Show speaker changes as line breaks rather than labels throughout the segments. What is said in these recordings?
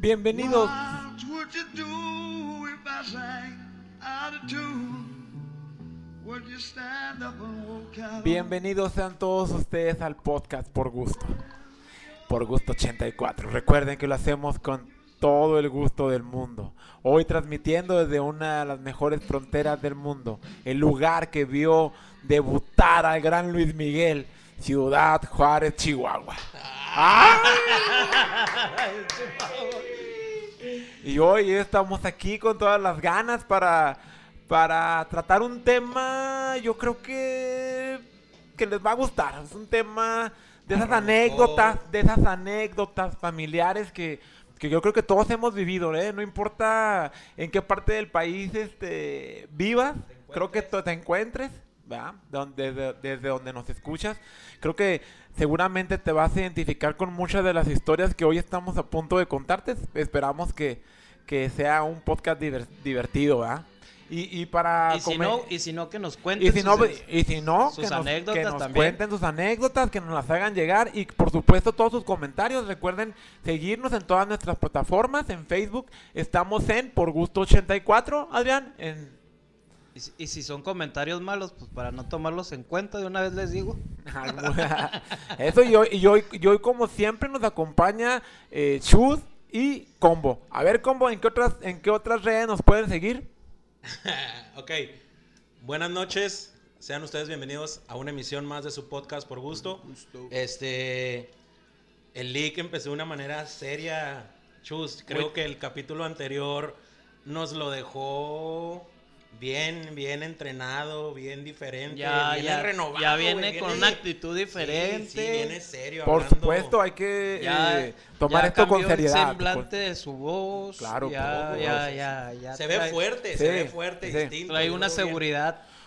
Bienvenidos. Bienvenidos sean todos ustedes al podcast por gusto. Por gusto 84. Recuerden que lo hacemos con todo el gusto del mundo. Hoy transmitiendo desde una de las mejores fronteras del mundo. El lugar que vio debutar al gran Luis Miguel. Ciudad Juárez, Chihuahua. Y hoy estamos aquí con todas las ganas para, para tratar un tema, yo creo que, que les va a gustar. Es un tema de esas anécdotas, de esas anécdotas familiares que, que yo creo que todos hemos vivido, ¿eh? No importa en qué parte del país este, vivas, creo que te encuentres, ¿verdad? Desde, desde donde nos escuchas. Creo que seguramente te vas a identificar con muchas de las historias que hoy estamos a punto de contarte. Esperamos que, que sea un podcast diver- divertido, ¿verdad? Y, y para
Y si,
comer-
no, y si no, que nos cuenten
y si no,
sus-
y si no
sus
que nos,
anécdotas
que nos
también.
cuenten sus anécdotas, que nos las hagan llegar y por supuesto todos sus comentarios. Recuerden seguirnos en todas nuestras plataformas. En Facebook estamos en Por Gusto 84, Adrián. En...
y, si- y si son comentarios malos, pues para no tomarlos en cuenta, de una vez les digo.
Eso y hoy, y hoy, y hoy como siempre nos acompaña eh, Chus y Combo. A ver Combo, ¿en qué otras, en qué otras redes nos pueden seguir?
ok, buenas noches. Sean ustedes bienvenidos a una emisión más de su podcast por gusto. Este, el leak empezó de una manera seria. Chus, creo que el capítulo anterior nos lo dejó bien, bien entrenado, bien diferente,
Ya,
viene
ya,
renovado.
ya viene con una actitud diferente.
Sí, viene serio.
Por
hablando.
supuesto, hay que
Ya,
eh, tomar
ya
esto con seriedad.
El semblante de su voz.
Claro,
ya,
por
ya,
favor.
ya, ya
Se ve fuerte,
Sí,
se ve fuerte,
sí.
distinto.
Trae una
vi.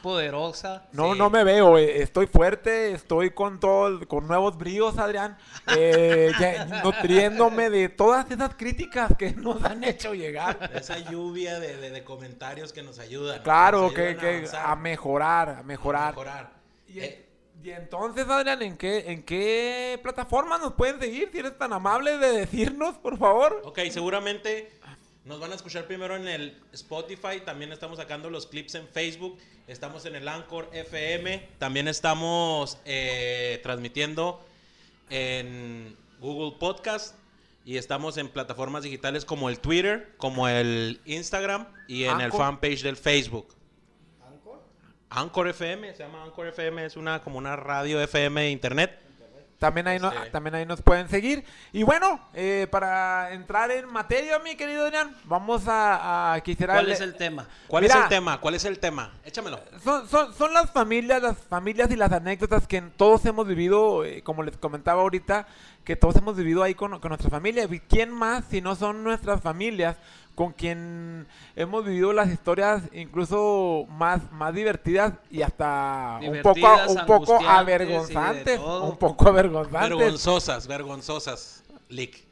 Poderosa.
No,
Sí.
no me veo, eh, estoy fuerte, estoy con todo, con nuevos bríos, Adrián, eh, ya nutriéndome de todas esas críticas que nos han hecho llegar.
Esa lluvia de, de- de comentarios que nos ayudan.
Claro,
nos
que,
ayudan
que a mejorar, a
a
mejorar.
mejorar.
Y,
Eh,
y entonces, Adrián, ¿en qué, ¿en qué plataforma nos pueden seguir? Si eres tan amable de decirnos, por favor.
ok, seguramente nos van a escuchar primero en el Spotify. También estamos sacando los clips en Facebook. Estamos en el Anchor FM. También estamos eh, transmitiendo en Google Podcast. Y estamos en plataformas digitales como el Twitter, como el Instagram y en el
Anchor.
fanpage del Facebook. Anchor FM, se llama Anchor FM, es una como una radio FM de internet.
También ahí, no-
Sí.
también ahí nos pueden seguir. Y bueno, eh, para entrar en materia, mi querido Adrián, vamos a, a quisiera...
¿Cuál
le-
es el tema?
¿Cuál
Mira.
es el tema? ¿Cuál es el tema? Échamelo.
Son, son, son las familias, las familias y las anécdotas que todos hemos vivido, eh, como les comentaba ahorita, que todos hemos vivido ahí con, con nuestra familia. ¿Y quién más si no son nuestras familias con quien hemos vivido las historias incluso más, más divertidas y hasta un poco, un poco avergonzantes?
todo.
Un poco avergonzantes.
Vergonzosas, vergonzosas, Lick.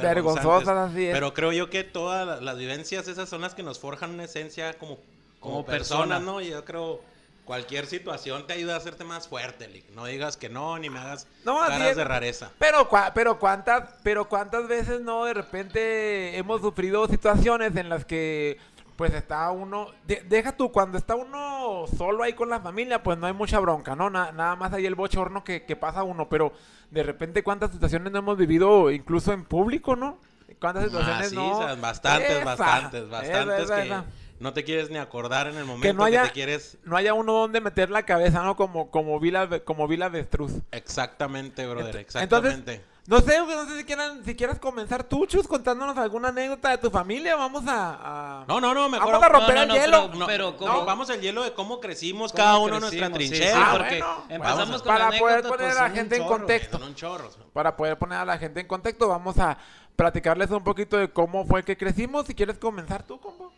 Vergonzosas, así es.
Pero creo yo que todas la- las vivencias esas son las que nos forjan una esencia como, como,
Como
personas,
persona.
¿no? Y yo creo cualquier situación te ayuda a hacerte más fuerte, Lick. No digas que no, ni me hagas
No,
caras
es.
de rareza.
Pero, pero cuántas, pero cuántas veces no de repente hemos sufrido situaciones en las que pues está uno, de- deja tú, cuando está uno solo ahí con la familia, pues no hay mucha bronca, ¿no? Na- nada más hay el bochorno que, que pasa uno, pero de repente cuántas situaciones no hemos vivido incluso en público, ¿no? ¿Cuántas situaciones
Ah, sí,
no?
bastantes,
Esa,
bastantes, bastantes
esa,
que. No te quieres ni acordar en el momento
Que no haya,
te quieres...
no haya uno donde meter la cabeza, ¿no? Como, como vi la, como vi la avestruz.
Exactamente, brother,
Ent-
exactamente.
No sé, no sé si, quieran, si quieras comenzar tú, Chus, contándonos alguna anécdota de tu familia. Vamos a... a-
No, no, no, mejor...
Vamos a romper
No, no,
el
no,
hielo.
pero-
No,
pero ¿cómo?
vamos al hielo de cómo crecimos
¿Cómo
cada uno en nuestra trinchera.
sí,
Ah,
porque
bueno.
empezamos con
para poder poner
pues,
a la gente en contexto.
Son un chorro.
Para poder poner a la gente en contexto, vamos a platicarles un poquito de cómo fue que crecimos. Si quieres comenzar tú, combo.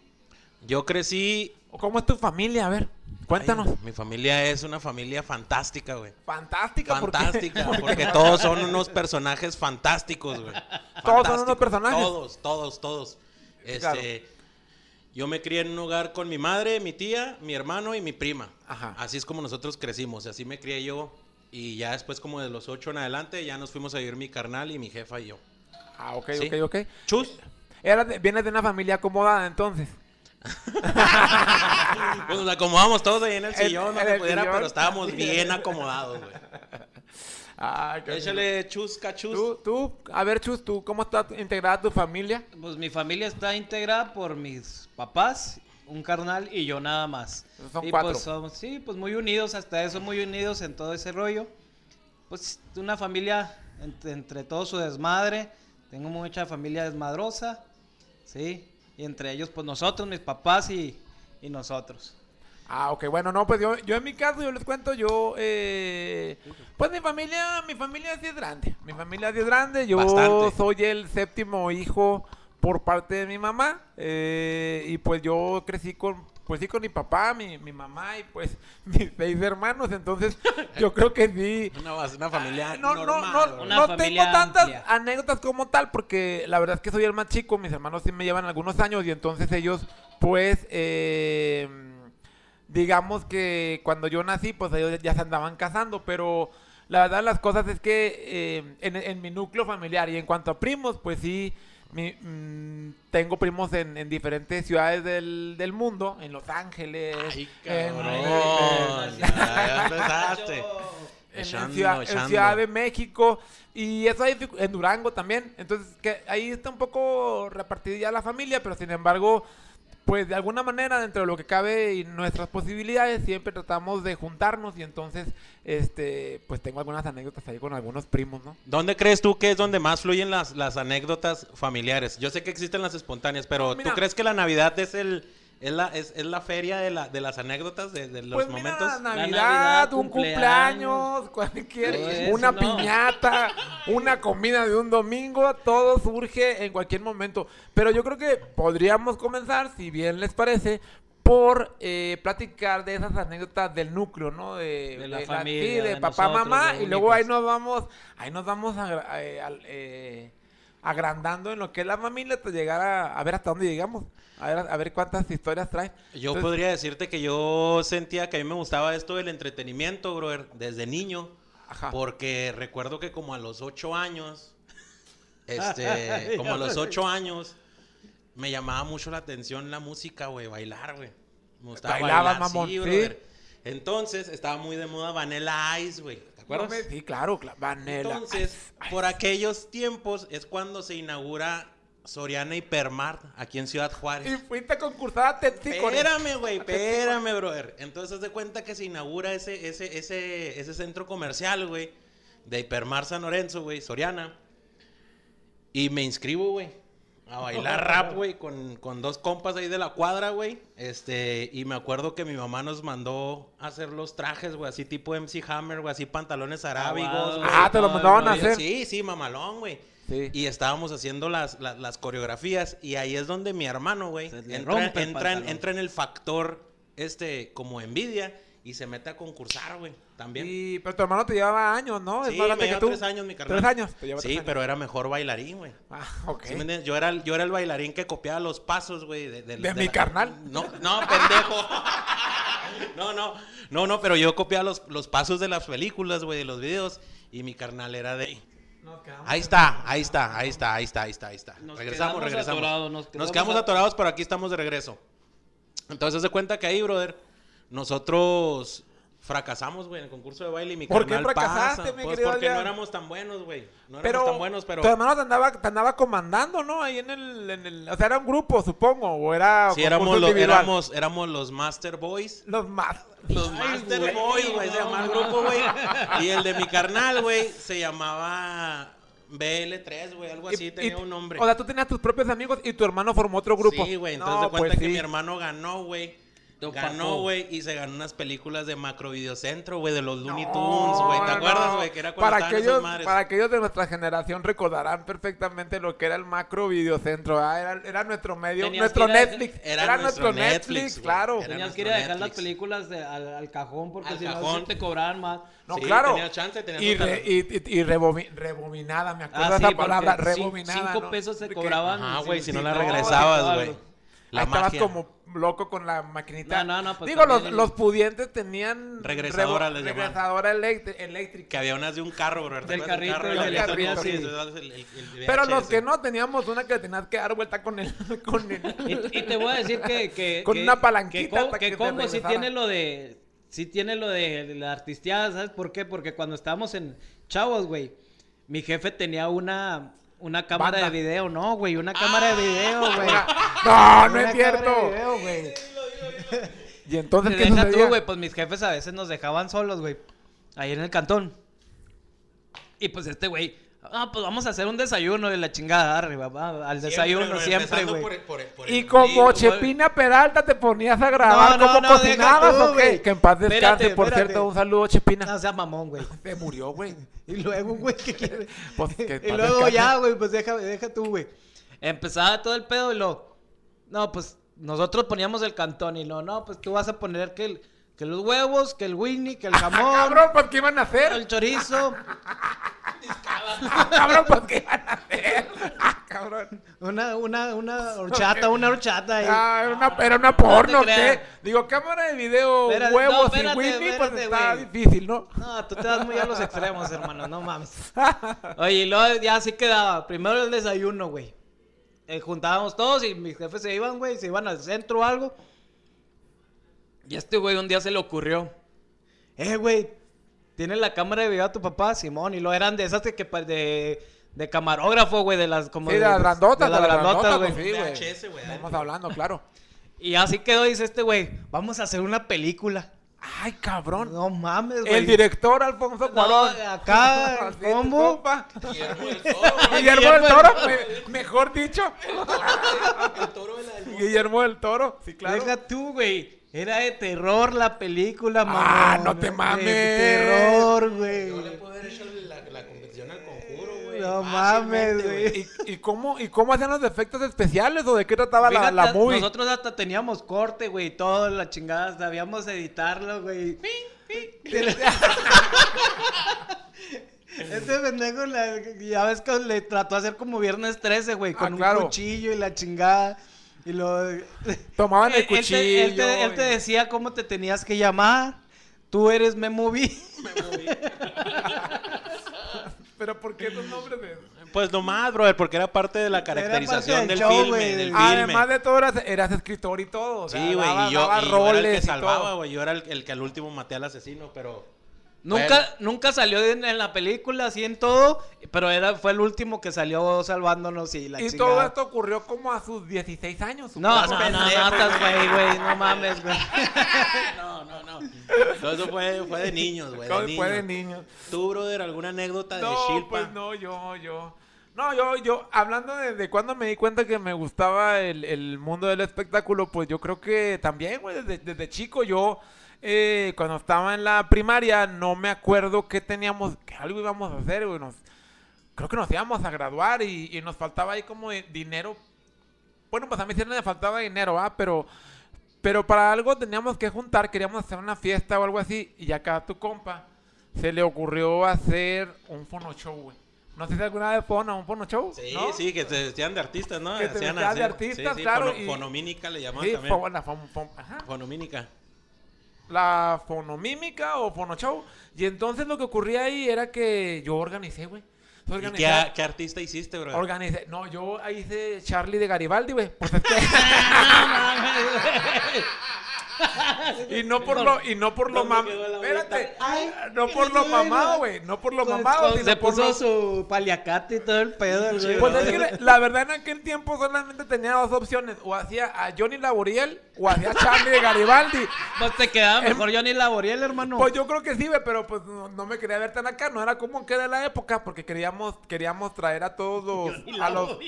Yo crecí...
¿O cómo es tu familia? A ver, cuéntanos.
Ay, mi familia es una familia fantástica, güey.
Fantástica, ¿por qué?
Fantástica, porque todos son unos personajes fantásticos, güey.
Todos son unos personajes.
Todos, todos, todos. Este,
Claro.
yo me crié en un hogar con mi madre, mi tía, mi hermano y mi prima.
Ajá.
Así es como nosotros crecimos, así me crié yo. Y ya después, como de los ocho en adelante, ya nos fuimos a vivir mi carnal y mi jefa y yo.
Ah, ok,
Sí.
ok, ok.
Chus,
Era de- vienes de una familia acomodada, entonces.
Pues nos acomodamos todos ahí en el sillón, no se pudiera,
sillón.
pero estábamos bien acomodados, güey.
Ay, qué
Échale chusca, chus.
Tú, tú, a ver, Chus, ¿tú cómo está integrada tu familia?
Pues mi familia está integrada por mis papás, un carnal y yo nada más.
Son
y
cuatro.
Pues somos, sí, pues muy unidos, hasta eso muy unidos en todo ese rollo. Pues una familia entre, entre todo su desmadre. Tengo mucha familia desmadrosa, sí. Y entre ellos, pues nosotros, mis papás y, y nosotros.
Ah, ok, bueno, no, pues yo, yo en mi caso, yo les cuento, yo, eh, pues mi familia, mi familia sí es grande, mi familia sí es grande, yo
Bastante.
soy el séptimo hijo por parte de mi mamá, eh, y pues yo crecí con, pues sí, con mi papá, mi, mi mamá y pues mis seis hermanos, entonces yo creo que sí,
Una, una familia
Ah, no, no,
normal,
no.
Una
no
familia
tengo tantas
amplia.
anécdotas como tal, porque la verdad es que soy el más chico, mis hermanos sí me llevan algunos años y entonces ellos, pues, eh, digamos que cuando yo nací, pues ellos ya se andaban casando, pero la verdad las cosas es que eh, en, en mi núcleo familiar y en cuanto a primos, pues sí, mi- mm, tengo primos en, en diferentes ciudades del, del mundo, en Los Ángeles,
Ay,
en-
cabrón.
en-
Echando,
Ciudad, en. Ciudad de México y eso hay en Durango también. Entonces, que ahí está un poco repartida ya la familia, pero sin embargo, pues de alguna manera, dentro de lo que cabe y nuestras posibilidades, siempre tratamos de juntarnos y entonces, este, pues tengo algunas anécdotas ahí con algunos primos, ¿no?
¿Dónde crees tú que es donde más fluyen las, las anécdotas familiares? Yo sé que existen las espontáneas, pero
No, mira.
¿tú crees que la Navidad es el es la, es, es la feria de, la, de las anécdotas, de, de los
pues
momentos?
mira, Navidad,
Navidad,
un
cumpleaños,
cumpleaños, cualquier,
eso,
una
¿no?
piñata, una comida de un domingo, todo surge en cualquier momento. Pero yo creo que podríamos comenzar, si bien les parece, por eh, platicar de esas anécdotas del núcleo, ¿no? De,
De la
sí,
familia,
de,
de
papá,
nosotros,
mamá,
de
y luego ahí nos vamos, ahí nos vamos eh, al- eh, agrandando en lo que es la familia hasta llegar a, a ver hasta dónde llegamos, a ver, a ver cuántas historias traen.
Yo
Entonces,
podría decirte que yo sentía que a mí me gustaba esto del entretenimiento, brother, desde niño.
Ajá.
Porque recuerdo que como a los ocho años, este, como a los ocho años, me llamaba mucho la atención la música, güey, bailar, güey. Me gustaba
Bailabas,
bailar,
mamón,
sí,
¿sí?
brother. Entonces, estaba muy de moda Vanilla Ice, güey. ¿Te acuerdas?
No me- Sí, claro, cla- Vanilla.
Entonces, por aquellos tiempos es cuando se inaugura Soriana Hipermart aquí en Ciudad Juárez.
Y fuiste a concursar a
Espérame, güey, espérame, brother. Entonces, haz de cuenta que se inaugura ese, ese, ese, ese centro comercial, güey, de Hipermar San Lorenzo, güey, Soriana. Y me inscribo, güey, a bailar rap, güey, con, con dos compas ahí de la cuadra, güey. Este, y me acuerdo que mi mamá nos mandó a hacer los trajes, güey, así tipo MC Hammer, güey, así pantalones arábigos. güey.
Ah, te lo mandaban a hacer.
Sí, sí, mamalón, güey.
Sí.
Y estábamos haciendo las, las, las coreografías y ahí es donde mi hermano, güey, entra, entra, en, entra en el factor, este, como envidia y se mete a concursar, güey, también.
Y, pero tu hermano te llevaba años, ¿no?
Sí,
es más grande
me
que tú.
tres años, mi carnal.
Tres años. Te lleva
Sí,
tres años.
pero era mejor bailarín, güey.
Ah, ok.
¿Sí me entiendes? Yo era, el- yo era el bailarín que copiaba los pasos, güey. De,
¿De mi carnal?
No, no, pendejo. no, no, no, no, pero yo copiaba los, los pasos de las películas, güey, de los videos. Y mi carnal era de...
Nos quedamos
Ahí está, ahí está, ahí está, ahí está, ahí está, ahí está.
Nos
regresamos,
quedamos
regresamos.
nos
nos,
quedamos
quedamos
at-
atorados, pero aquí estamos de regreso. Entonces, se cuenta que ahí, brother, nosotros fracasamos, güey, en el concurso de baile y mi
¿Por qué
carnal
fracasaste,
pasa.
mi
Pues
querido
porque no éramos tan buenos, güey. No éramos
Pero,
tan buenos, pero...
tu hermano te andaba, te andaba comandando, ¿no? Ahí en el, en el... O sea, era un grupo, supongo. O era
Sí, éramos, lo- éramos, éramos los Master Boys.
Los más.
Los Master Boys, güey, se llama el grupo, güey. Y el de mi carnal, güey, se llamaba BL3, güey, algo así,
Y-
tenía
y-
un nombre.
O sea, tú tenías tus propios amigos y tu hermano formó otro grupo.
Sí, güey, entonces
No,
de cuenta
pues
que
sí.
mi hermano ganó, güey. Ganó, güey, y se ganó unas películas de Macro Videocentro, güey, de los Looney
No,
Tunes, güey. ¿Te acuerdas,
no.
güey? Que era cuando
para aquellos, para aquellos de nuestra generación recordarán perfectamente lo que era el macro videocentro. ¿ah? Era, era nuestro medio,
Tenías
nuestro Netflix.
era
Era,
nuestro
nuestro
Netflix,
Netflix, claro.
Era
Tenías que ir a dejar las películas de- al, al cajón porque
Al
si no
cajón.
te cobraban más.
No,
Sí,
claro.
tenía chance, tenía
y, re- y, y- y rebobi- rebobinada, me acuerdo
Ah,
de esa palabra, rebobinada.
cinco
¿no?
pesos se cobraban.
Ajá, güey, si no la regresabas, güey. La
Ahí estabas
magia.
como loco con la maquinita.
No, no, no, pues
Digo, los, los pudientes tenían...
Regresadora
revo-
les llamaban.
Regresadora eléctrica.
Que había unas de un carro, ¿verdad? ¿Te
Del carrito,
carro
del carrito,
Sí,
sí.
entonces, el- el- el
Pero los que no, teníamos una que tenías que dar vuelta con el... Con, el,
Y, y te voy a decir que. que
Con
que-
una palanquita
Que, que sí tiene lo de. Sí tiene lo de la artisteada, ¿sabes por qué? Porque cuando estábamos en Chavos, güey, mi jefe tenía una. Una cámara
Banda.
de video, no, güey, una cámara de video, güey.
No, no
Una
es
cámara
cierto.
de video, güey.
Y entonces, ¿qué
Deja tú, güey, pues mis jefes a veces nos dejaban solos, güey. Ahí en el cantón. Y pues este güey, ah, pues vamos a hacer un desayuno de la chingada, arriba, va, al desayuno siempre, güey.
Y como. Chepina Peralta te ponías a grabar
No, no,
cómo
no,
cocinabas
tú,
o qué?
güey.
Que en paz descanse,
Espérate,
por
espérate.
cierto, un saludo Chepina.
No sea mamón, güey.
Se murió, güey.
Y luego, güey, ¿qué quieres?
Pues, que
y luego
descanse.
ya, güey, pues deja, deja tú, güey. Empezaba todo el pedo y lo... No, pues nosotros poníamos el cantón y lo... No, pues tú vas a poner que, el, que los huevos, que el Winnie, que el jamón,
Cabrón, pues ¿qué iban a hacer?
el chorizo,
Cabrón, pues ¿qué iban a hacer? Ah, Cabrón.
una, una, una horchata, una horchata. ahí.
Ah, era una, era una porno. ¿qué? Digo, cámara de video,
Espérate,
huevos
no,
y
espérate,
Winnie, pues
espérate,
está
güey.
difícil, ¿no?
No, tú te das muy a los extremos, hermano, no mames. Oye, y luego ya así quedaba. Primero el desayuno, güey. Eh, juntábamos todos y mis jefes se iban, güey, se iban al centro o algo. Y a este güey un día se le ocurrió. Eh, güey, ¿tienes la cámara de video a tu papá? Simón, y lo eran de esas de, que, pa- de, de camarógrafo, güey, de las como
Sí, de las grandotas,
de las grandotas, güey.
pues sí, güey. Estamos hablando, claro.
Y así quedó, dice este güey, vamos a hacer una película.
Ay, cabrón.
No mames, güey.
El director Alfonso
No,
Cuarón.
acá,
Así,
¿cómo?
Guillermo del Toro.
Guillermo del Toro, me- mejor dicho.
El Toro de la del
Guillermo del Toro, sí, claro.
Deja tú, güey. Era de terror la película, mamá.
Ah, no te mames.
terror,
Yo le
güey.
puedo haber hecho la, la convención al conjuro, güey.
No mames, güey.
¿Y, y cómo, ¿Y cómo hacían los efectos especiales o de qué trataba la,
Fíjate,
la movie?
Nosotros hasta teníamos corte, güey, todo, la chingada, sabíamos editarlo, güey. Este pendejo, la- ya ves que le trató de hacer como viernes 13, güey,
Ah,
con un cuchillo y la chingada. Y lo...
Tomaban el
Él- él te-
cuchillo.
Él te, él te
y-
decía cómo te tenías que llamar. Tú eres Memovi.
Pero ¿por qué los nombres de
Pues nomás, brother, porque era parte de la caracterización
del
del,
show,
filme,
güey.
del filme.
Además de todo, eras, eras escritor y todo. o sea,
Sí, güey, y yo,
daba
y yo era el que salvaba, güey. Yo era el, el que al último maté al asesino, pero...
Nunca,
Bueno.
nunca salió en, en la película, así en todo, pero era, fue el último que salió salvándonos y la
Y
chingada.
todo esto ocurrió como a sus 16 años.
No, no, no, no, estás güey, güey, no mames, güey.
No, no, no. Todo eso fue, fue de niños, güey.
Todo fue de
niños. ¿Tú, brother, alguna anécdota de
No,
Shilpa?
pues no, yo, yo. No, yo, yo, hablando de, de cuando me di cuenta que me gustaba el, el mundo del espectáculo, pues yo creo que también, güey, desde, desde chico yo, eh, cuando estaba en la primaria, no me acuerdo qué teníamos, que algo íbamos a hacer, güey, nos, creo que nos íbamos a graduar y, y nos faltaba ahí como dinero. Bueno, pues a mí sí me faltaba dinero, ¿ah? Pero, pero para algo teníamos que juntar, queríamos hacer una fiesta o algo así, y acá a tu compa se le ocurrió hacer un fono show, güey. No sé si alguna vez fueron a un fono show.
Sí,
¿no?
sí, que se vestían de artistas, ¿no?
Que se vestían de artistas,
sí, sí,
claro,
fono-
y-
Fonomínica le llamaban
Sí,
también.
fo- la, fon- fon- ajá.
Fonomínica.
La fonomímica o fono show. Y entonces lo que ocurría ahí era que yo organicé, güey.
¿Y
Organicé,
qué, artista hiciste, bro?
organicé. No, yo hice Charlie de Garibaldi, güey. Pues es que- y no por lo, y no por lo
¿Dónde
mam...
quedó la
Espérate.
Ay,
no por lo mamado, güey. No por lo mamado, sino
se
por
puso
lo...
su paliacate y todo el pedo, güey.
Pues es que la- verdad en aquel tiempo solamente tenía dos opciones. O hacía a Johnny Laboriel o hacía a Charlie de Garibaldi.
Pues te quedaba mejor Johnny Laboriel, hermano.
Pues yo creo que sí, güey, pero pues no, no me quería ver tan acá. No era como que de la época porque queríamos, queríamos traer a todos los... A los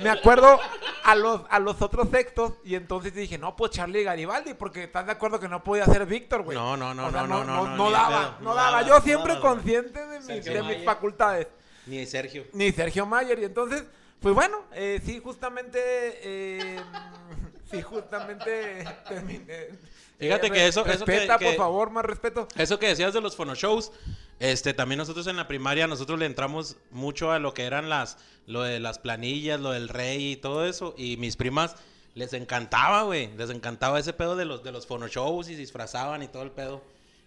me acuerdo a los, a los otros sextos y entonces dije, no, pues Charlie Garibaldi porque estás de acuerdo que no podía ser Víctor, güey.
No, no, no,
O sea,
no, no, no, no,
no daba,
pedo,
no
no
daba. Yo
no
siempre
daba,
consciente de mis, de mis facultades.
Ni Sergio.
Ni Sergio Mayer. Y entonces, pues bueno, eh, sí, justamente. eh, sí, justamente. terminé.
Fíjate
Eh,
que eso- eso que-
Respeta,
que-
por favor, más respeto.
Eso que decías de los fonoshows, este, también nosotros en la primaria, nosotros le entramos mucho a lo que eran las, lo de las planillas, lo del rey y todo eso, y mis primas les encantaba, güey. Les encantaba ese pedo de los, de los shows y se disfrazaban y todo el pedo.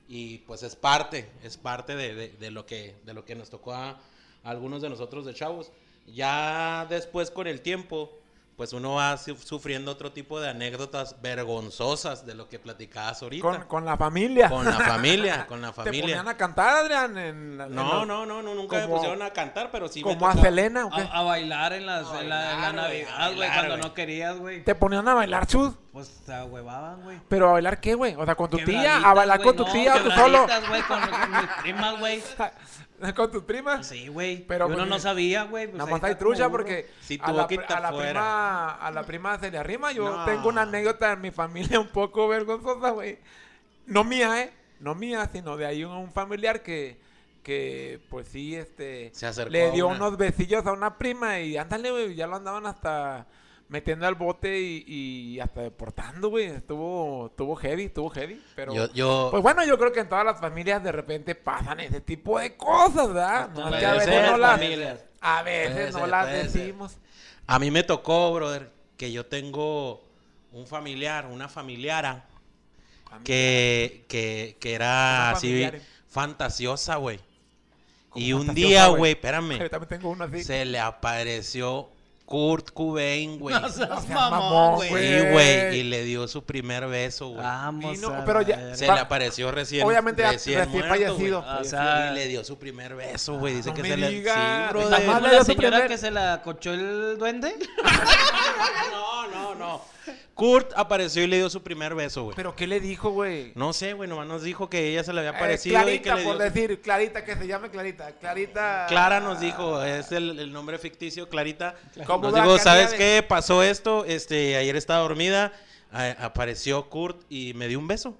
Y pues es parte, es parte de, de- lo, que, de lo que nos tocó a, a algunos de nosotros de chavos. Ya después con el tiempo, pues uno va su- sufriendo otro tipo de anécdotas vergonzosas de lo que platicabas ahorita.
Con, con la familia.
Con la familia, con la
¿Te ponían
familia.
a cantar, Adrián? En la- en
No,
los-
no, no, no, nunca me
como-
pusieron a cantar, pero sí me
Como a Selena, ¿o qué?
A, a bailar en, las,
A
en la, en Navidad, güey, cuando no querías, güey.
¿Te ponían a bailar, chus?
Pues se huevaban, güey.
¿Pero a bailar qué, güey? O sea, con tu tía, a bailar con tu
no,
tía, tú solo.
güey, con mis primas, güey.
¿Con tus primas?
Sí, güey.
Pero,
uno
pues,
no sabía, güey. Pues
Nada más
está
trucha porque
Sí,
a, la, a prima a la prima se le arrima. Yo
No.
tengo una anécdota en mi familia un poco vergonzosa, güey. No mía, ¿eh? No mía, sino de ahí un, un familiar que, que pues sí, este...
Se acercó
le dio unos besillos a una prima y ándale, güey, ya lo andaban hasta metiendo al bote y, y hasta deportando, güey. Estuvo, estuvo heavy, estuvo heavy, pero...
Yo, yo,
Pues bueno, yo creo que en todas las familias de repente pasan ese tipo de cosas, ¿verdad? No, es que a veces no las,
familias.
a veces no las decimos.
a mí me tocó, brother, que yo tengo un familiar, una familiara, que, que, que era así fantasiosa, güey. Y un día,
güey. Yo
espérame,
también tengo uno así.
se le apareció Kurt Cobain, güey.
No seas mamón, güey.
Sí, güey, y le dio su primer beso, güey.
Vamos a
pero ya-.
Se
va-
le apareció recién,
Obviamente
recién,
recién
muerto,
fallecido.
O sea,
y le dio su primer beso, güey. Dice
no
que
me
se le...
digas.
Sí,
Está
¿Está
brother.
mal,
como
le dio
la señora
primer-
que se la cochó el duende?
No, no, no. Kurt apareció y le dio su primer beso, güey.
¿Pero qué le dijo, güey?
No sé, güey, nomás nos dijo que ella se le había
Eh,
aparecido y que
Clarita,
le
por
dio...
decir, Clarita, que se llame Clarita. Clarita.
Clara nos dijo, es el, el nombre ficticio, Clarita.
Como
Nos dijo. ¿sabes qué? Pasó esto, este, ayer estaba dormida, a- apareció Kurt y me dio un beso.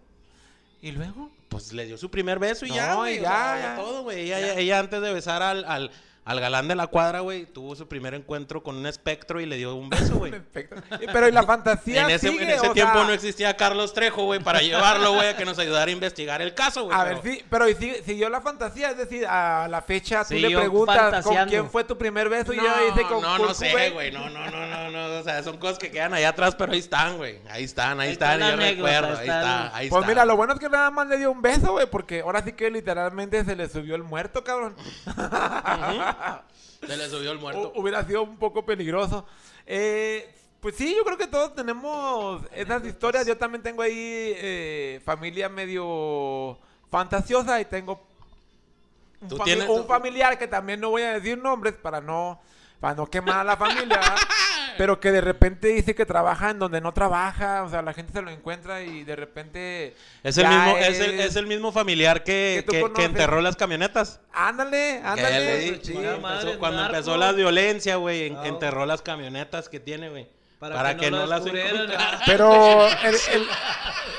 ¿Y luego?
Pues le dio su primer beso y
No,
ya, güey. o
ya,
sea,
ya.
todo, güey. Ella, ella- ella antes de besar al, al, al galán de la cuadra, güey, tuvo su primer encuentro con un espectro y le dio un beso, güey.
Y- Pero ¿y la fantasía
En ese,
sigue?
en ese
O
tiempo
sea,
no existía Carlos Trejo, güey, para llevarlo, güey, a que nos ayudara a investigar el caso, güey.
A
pero-
ver, sí, pero ¿y si- siguió la fantasía? Es decir, a la fecha tú le preguntas con quién fue tu primer beso y
No,
ella dice con
no, no sé, güey. No, no, no, no, no. O sea, son cosas que quedan allá atrás, pero ahí están, güey. Ahí están, ahí,
Ahí está
están. y yo recuerdo, ahí
está
ahí
Pues
está.
mira, lo bueno es que nada más le dio un beso, güey, porque ahora sí que literalmente se le subió el muerto, cabrón.
Se le subió el muerto.
Hu- Hubiera sido un poco peligroso. Eh, pues sí, yo creo que todos tenemos esas historias. Yo también tengo ahí eh, familia medio fantasiosa y tengo un,
Tú
fami-
tienes-
un
tú-
familiar que también no voy a decir nombres para no para no quemar a la familia. pero que de repente dice que trabaja en donde no trabaja, o sea, la gente se lo encuentra y de repente
Es el, mismo, es... el, es el mismo familiar que,
que
enterró las camionetas.
Ándale,
Que le
ándale.
madre,
empezó- cuando
narco.
empezó la violencia, güey, en- enterró las camionetas que tiene, güey. Para,
Para
que,
que no
las.
Pero el, el-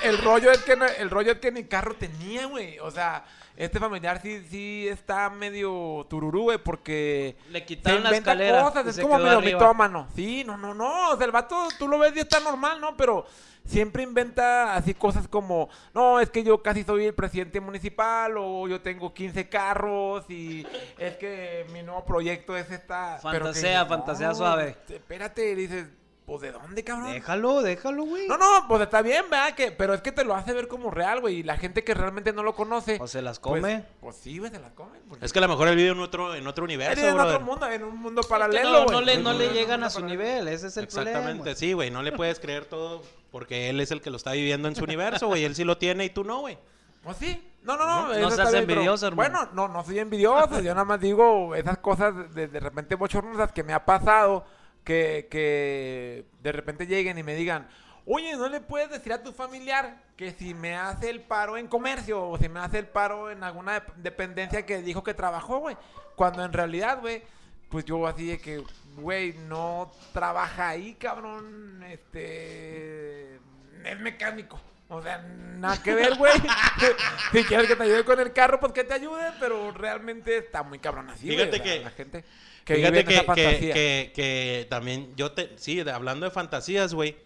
el rollo es que el rollo es que ni carro tenía, güey. O sea, este familiar sí, sí está medio tururú, güey, porque
Le
se
quitaron la
inventa
escalera.
cosas, es
se
como medio
arriba.
mitómano. Sí, no, no, no. O sea, el vato, tú lo ves y está normal, ¿no? Pero siempre inventa así cosas como, no, es que yo casi soy el presidente municipal, o yo tengo 15 carros, y es que mi nuevo proyecto es esta. pero que
Fantasea,
dices,
fantasea
"No,
suave".
Espérate, dices, pues ¿de dónde, cabrón?
Déjalo, déjalo, güey.
No, no, pues está bien, ¿verdad? Que, pero es que te lo hace ver como real, güey. Y la gente que realmente no lo conoce.
O se las
pues-
come.
Pues, sí, güey, se las come. porque-
Es que a lo mejor él vive en otro, en otro
Él
universo,
vive en
brother.
otro mundo, en un mundo paralelo,
no, le, no le llegan a su
paralelo.
nivel, ese es el
Exactamente,
problema.
sí, güey. No le puedes creer todo porque él es el que lo está viviendo en su universo, güey. Él sí lo tiene y tú no, güey.
Pues sí. No, no, no.
No, seas
bien, pero-
envidioso, hermano.
Bueno, no, no soy envidioso. yo nada más digo esas cosas de, de repente bochornosas que me ha pasado. Que, que de repente lleguen y me digan, oye, ¿no le puedes decir a tu familiar que si me hace el paro en comercio o si me hace el paro en alguna dep- dependencia que dijo que trabajó, güey? Cuando en realidad, güey, pues yo así de que, güey, no trabaja ahí, cabrón, este... Es mecánico. O sea, nada que ver, güey. si quieres que te ayude con el carro, pues que te ayude, pero realmente está muy cabrón así.
Fíjate que-
la gente que vive
Fíjate
en
que,
esa
que,
fantasía.
que, que también yo te... Sí, de- hablando de fantasías, güey.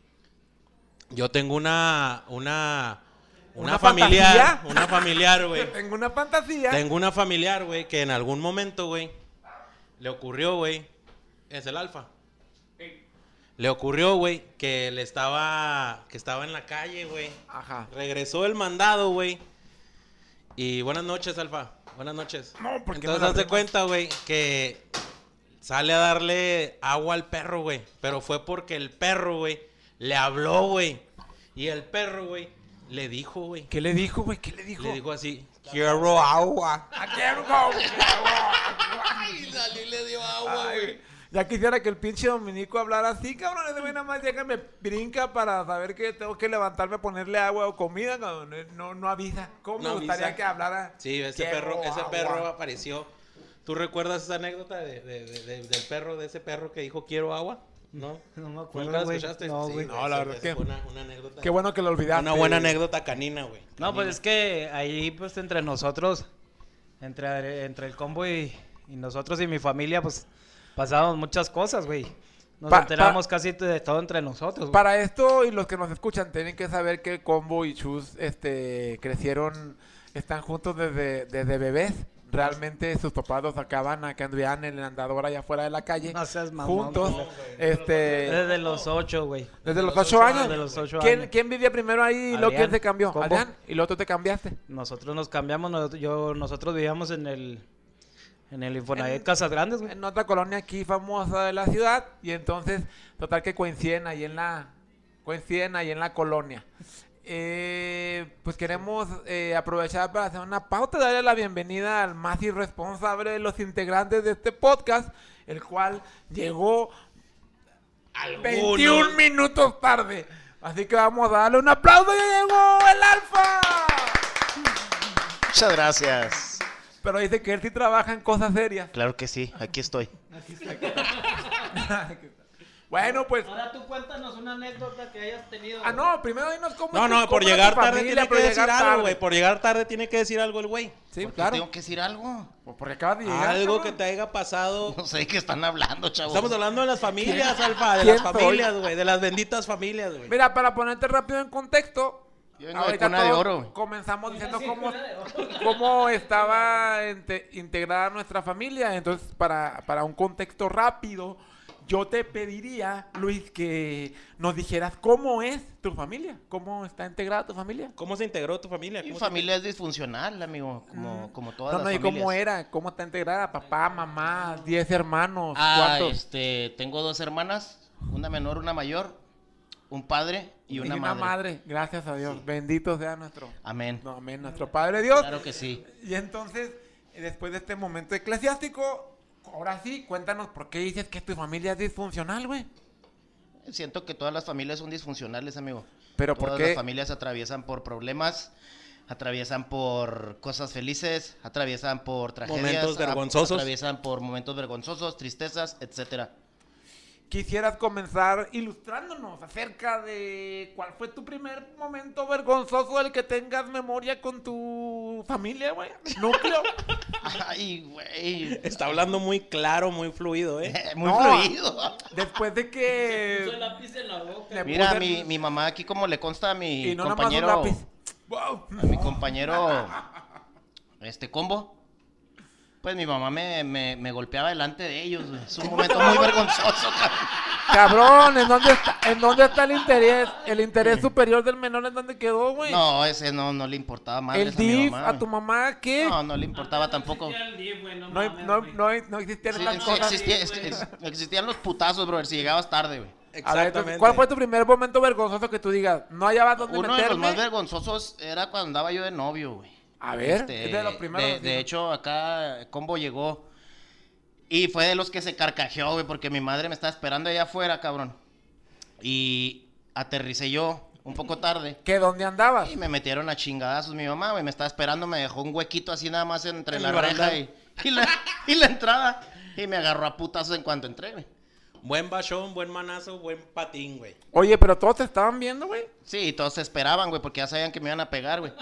Yo tengo una... Una, una,
¿Una
familiar...
fantasía?
Una familiar, güey.
Tengo una fantasía.
Tengo una familiar, güey, que en algún momento, güey, le ocurrió, güey, es el alfa. Le ocurrió, güey, que le estaba, que estaba en la calle, güey.
Ajá.
Regresó el mandado, güey. Y buenas noches, Alfa. Buenas noches.
No, porque
Entonces, haz de cuenta, güey, que sale a darle agua al perro, güey. Pero fue porque el perro, güey, le habló, güey. Y el perro, güey, le dijo, güey.
¿Qué le dijo, güey? ¿Qué le dijo?
Le dijo así, quiero agua.
"Ah, quiero agua".
Y salí y le dio agua, güey.
Ya quisiera que el pinche Dominico hablara así, cabrón. Ese güey nada más llega y me brinca para saber que tengo que levantarme a ponerle agua o comida. Eh, No, no avisa. ¿Cómo
No
me gustaría
avisa.
que hablara?
Sí, ese
"Quiero
perro, ese
agua"?
perro apareció. ¿Tú recuerdas esa anécdota de, de- de- de- del perro, de ese perro que dijo quiero agua? ¿No?
No me acuerdo,
¿Nunca la escuchaste?
No,
Sí.
No, la verdad
esa
que-
fue una, una anécdota.
Qué bueno que lo olvidaste.
Una buena anécdota canina, güey.
No, pues es que ahí, pues, entre nosotros, entre, entre el combo y, y nosotros y mi familia, pues, pasamos muchas cosas, güey. Nos
Pa-
enteramos
pa-
casi de todo entre nosotros, güey.
Para esto y los que nos escuchan tienen que saber que Combo y Chus este, crecieron, están juntos desde, desde bebés. Realmente sus papás los sacaban a que anduvieran en el andador allá afuera de la calle.
No seas mamón,
juntos. este,
Desde los ocho, güey.
desde los
los
ocho
ocho
años.
Desde los ocho
¿Quién,
años.
¿Quién vivía primero ahí y luego quién se cambió?
Combo.
Adrián. Y luego tú te cambiaste.
Nosotros nos cambiamos, nosotros, yo, nosotros vivíamos en el, en el Infonavit Casas Grandes, güey.
En otra colonia aquí famosa de la ciudad. Y entonces, total que coinciden ahí en la, coinciden ahí en la colonia. Eh, pues queremos eh, aprovechar para hacer una pauta, darle la bienvenida al más irresponsable de los integrantes de este podcast, el cual llegó 21 minutos tarde. Así que vamos a darle un aplauso, ya llegó el Alfa.
Muchas gracias.
Pero dice que él sí trabaja en cosas serias.
Claro que sí, aquí estoy.
bueno, pues
Ahora tú cuéntanos una anécdota que hayas tenido.
Ah, no, primero dinos cómo
No, no, por llegar tarde
familia,
tiene que decir algo, güey. Por llegar tarde tiene que decir algo el güey.
Sí,
¿Por qué
claro.
Tengo que decir algo.
Porque acabas de llegar.
Algo
cabrón.
que te haya pasado.
No sé de qué están hablando, chavos.
Estamos hablando de las familias, Alfa, de
¿Quién
las familias, güey, de las benditas familias, güey.
Mira, para ponerte rápido en contexto.
Yo vengo de cuna de
todos
oro.
Comenzamos diciendo cómo, cómo estaba inte- integrada nuestra familia. Entonces, para, para un contexto rápido, yo te pediría, Luis, que nos dijeras cómo es tu familia. ¿Cómo está integrada tu familia?
¿Cómo se integró tu familia?
Mi
¿Cómo se-
familia es disfuncional, amigo, como, como todas
No,
las
no, ¿y
familias.
cómo era? ¿Cómo está integrada? Papá, mamá, diez hermanos,
Ah,
¿cuántos?
este, tengo dos hermanas, una menor, una mayor, un padre y una, madre.
Gracias a Dios. Bendito sea nuestro.
Amén.
No, amén, nuestro Padre Dios.
Claro que sí.
Y entonces, después de este momento eclesiástico, ahora sí, cuéntanos por qué dices que tu familia es disfuncional, güey.
Siento que todas las familias son disfuncionales, amigo.
Pero ¿por
todas
qué?
las familias atraviesan por problemas, atraviesan por cosas felices, atraviesan por tragedias,
Momentos vergonzosos.
atraviesan por momentos vergonzosos, tristezas, etcétera.
Quisieras comenzar ilustrándonos acerca de cuál fue tu primer momento vergonzoso del que tengas memoria con tu familia, güey. Núcleo.
Ay, güey.
Está hablando muy claro, muy fluido, ¿eh?
Muy
No.
fluido.
Después de que...
lápiz en la boca.
Mira,
puse-
mi, mi mamá aquí como le consta a mi
Y no nada más un
compañero,
lápiz. Wow.
a mi compañero, este combo, pues mi mamá me, me, me golpeaba delante de ellos, güey. Es un momento muy vergonzoso, cabrón.
Cabrón, ¿en dónde está, en dónde está el interés? El interés superior del menor, ¿en dónde quedó, güey?
No, ese no, no le importaba más
el DIF, a tu mamá, ¿qué?
No, no le importaba tampoco.
No, no, no, hay- no existían
Sí,
estas
sí,
cosas.
existía- es- es- existían los putazos, brother, si llegabas tarde, güey.
A ver, entonces, ¿Cuál fue tu primer momento vergonzoso que tú digas? No hallabas dónde
Uno de los
meterme.
más vergonzosos era cuando andaba yo de novio, güey.
A ver,
Este,
es de los primeros.
de, hecho, acá Combo llegó y fue de los que se carcajeó, güey, porque mi madre me estaba esperando allá afuera, cabrón. Y aterricé yo un poco tarde.
¿Qué? ¿Dónde andabas?
Y me metieron a chingadazos mi mamá, güey. Me estaba esperando, me dejó un huequito así nada más entre
En
la reja y la, y la entrada. Y me agarró a putazos en cuanto entré, güey.
Buen bachón, buen manazo, buen patín, güey.
Oye, pero todos te estaban viendo, güey.
Sí, todos se esperaban, güey, porque ya sabían que me iban a pegar, güey.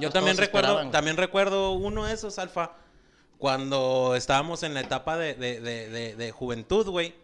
Yo también recuerdo,
esperaban,
también recuerdo uno de esos, Alfa, cuando estábamos en la etapa de, de, de, de- de juventud, güey,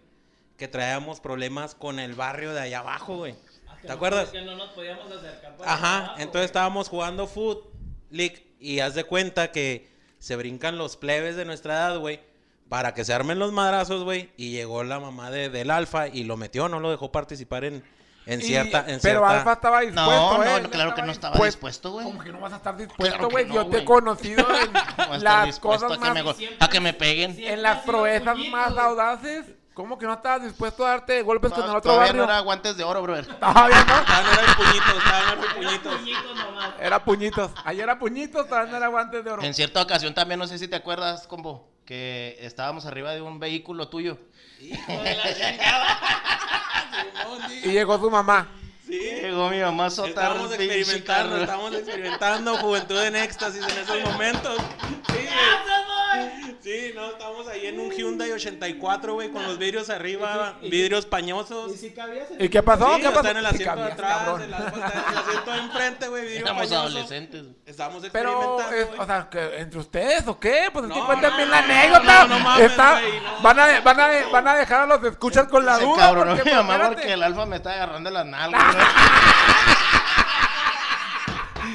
que traíamos problemas con el barrio de allá abajo, güey. ¿Te acuerdas?
Que no nos podíamos acercar para
Ajá,
abajo,
entonces estábamos jugando Foot League y haz de cuenta que se brincan los plebes de nuestra edad, güey, para que se armen los madrazos, güey. Y llegó la mamá de, del Alfa y lo metió, no lo dejó participar en, en
Y-
cierta... En
pero
cierta-
Alfa estaba dispuesto,
No,
¿eh?
no, claro que no estaba
Pues,
dispuesto, güey.
¿Cómo que no vas a estar dispuesto, güey?
no,
Yo te he conocido en
No
las cosas
a que, me,
más...
a que me peguen.
En las proezas más audaces. ¿Cómo que no estabas dispuesto a darte golpes con el otro
Todavía
barrio?
no era guantes de oro, brother.
Todavía no.
Ah, no eran puñitos, ah, no eran puñitos.
Puñitos nomás.
Era puñitos. Ayer era puñitos, todavía no era guantes de oro.
En cierta ocasión también, no sé si te acuerdas, combo, que estábamos arriba de un vehículo tuyo.
Hijo de la chingada.
Y llegó su mamá.
Sí.
Llegó mi mamá a pinche
experimentando,
carro.
estábamos experimentando juventud en éxtasis en esos momentos. Sí. Sí, no, estamos ahí en un Hyundai 84, güey, con los vidrios arriba, vidrios pañosos.
¿Y si cabías en
¿Y qué pasó?
Sí,
¿Qué pasó?
está en el asiento de
cabías,
atrás,
cabrón.
el, alfa está en el asiento de enfrente, güey, vidrio
Éramos
pañoso.
adolescentes.
Estábamos
Pero,
experimentando,
es-
güey.
o sea, que ¿entre ustedes o qué? Pues es que
No,
cuenten
no,
bien la
no,
anécdota.
no, no mames,
Está-
no.
van, a, van, a, van a dejar a los escuchas con la duda.
cabronó
porque,
mi
pues,
mamá
espérate.
porque el alfa me está agarrando las nalgas.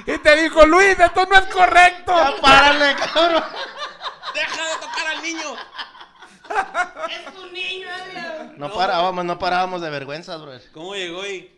güey.
Y te dijo, Luis, esto no es correcto.
Ya párale, cabrón.
¡Deja de tocar al niño!
No parábamos, no parábamos de vergüenzas, brother.
¿Cómo llegó y...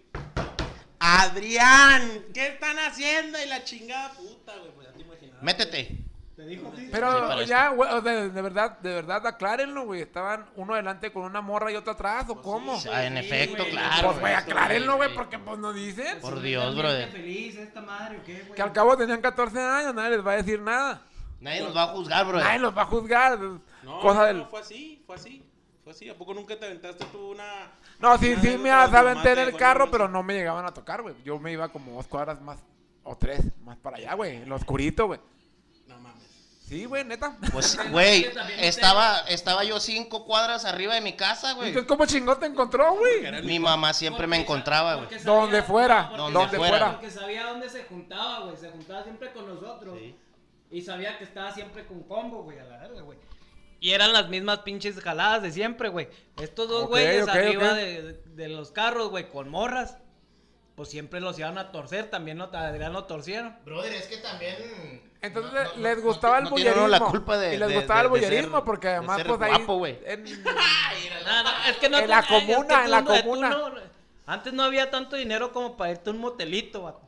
Adrián, ¿qué están haciendo? Y la chingada puta, güey, pues ya te imaginarás.
Métete.
Pero
Sí, para
ya, güey, de verdad, de verdad, aclárenlo, güey. Estaban uno adelante con una morra y otro atrás, ¿o cómo?
Ah, en efecto,
güey,
claro.
Pues, güey,
güey.
aclárenlo, güey, porque pues no dicen.
Por Dios, brother.
feliz esta madre o qué, güey?
Que al cabo tenían 14 años, nadie les va a decir nada.
Nadie nos va a juzgar,
Nadie
brother.
los va a juzgar.
No,
cosa
no,
del...
no, fue así, fue así. Fue así. ¿A poco nunca te aventaste tú una...
No, sí,
una
sí me aventé en el carro, pero no me llegaban a tocar, güey. Yo me iba como dos cuadras más, o tres, más para allá, güey. En lo oscurito, güey.
No mames.
Sí, güey, neta.
Pues, güey, estaba, estaba yo cinco cuadras arriba de mi casa, güey.
Entonces, ¿cómo chingón te encontró, güey?
Mi mamá siempre me encontraba, güey.
Donde fuera,
donde fuera.
Porque sabía dónde se juntaba, güey. Se juntaba siempre con nosotros. Y sabía que estaba siempre con combo, güey, a la verga, güey. Y eran las mismas pinches jaladas de siempre, güey. Estos dos güeyes arriba. De, de los carros, güey, con morras. Pues siempre los iban a torcer, también no, Adrián lo torcieron.
Brother, es que también.
Entonces
no- no-
les gustaba
no
el bullerismo.
la culpa de-
y les
de-
gustaba
de-
el bullerismo
ser-
porque
de
además, pues ahí.
guapo, güey.
en-
No, no, es que no
En la comuna, en
tú
la
no- tú
comuna.
no- antes no había tanto dinero como para irte a un motelito, vato.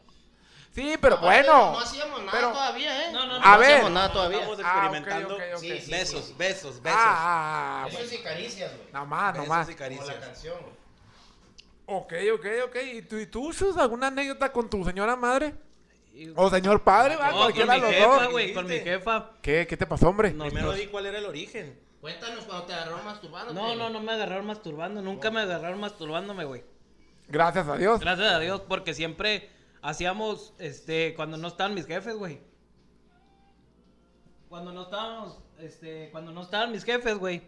Sí, pero bueno.
No hacíamos nada
pero-
todavía, ¿eh?
No, no, no.
A
No
ver.
hacíamos nada todavía.
Estamos
Ah,
experimentando.
Sí, sí,
besos,
sí.
besos, besos.
Ah, ah,
Besos y caricias, güey.
nada más, nada
besos
más.
y caricias.
canción, güey.
Ok, ok, ok. ¿Y tú, y tú Shus, alguna anécdota con tu señora madre? ¿O señor padre? va?
No, con
Cualquiera
mi
de los
jefa,
dos.
güey, con mi jefa.
¿Qué? ¿Qué te pasó, hombre?
No,
Primero di cuál era el origen.
Cuéntanos cuando te agarraron masturbando.
No, no, no me agarraron masturbando, nunca me agarraron masturbándome, güey.
Gracias a Dios.
Gracias a Dios, porque siempre hacíamos, este, cuando no estaban mis jefes, güey. Cuando no estábamos, este, cuando no estaban mis jefes, güey.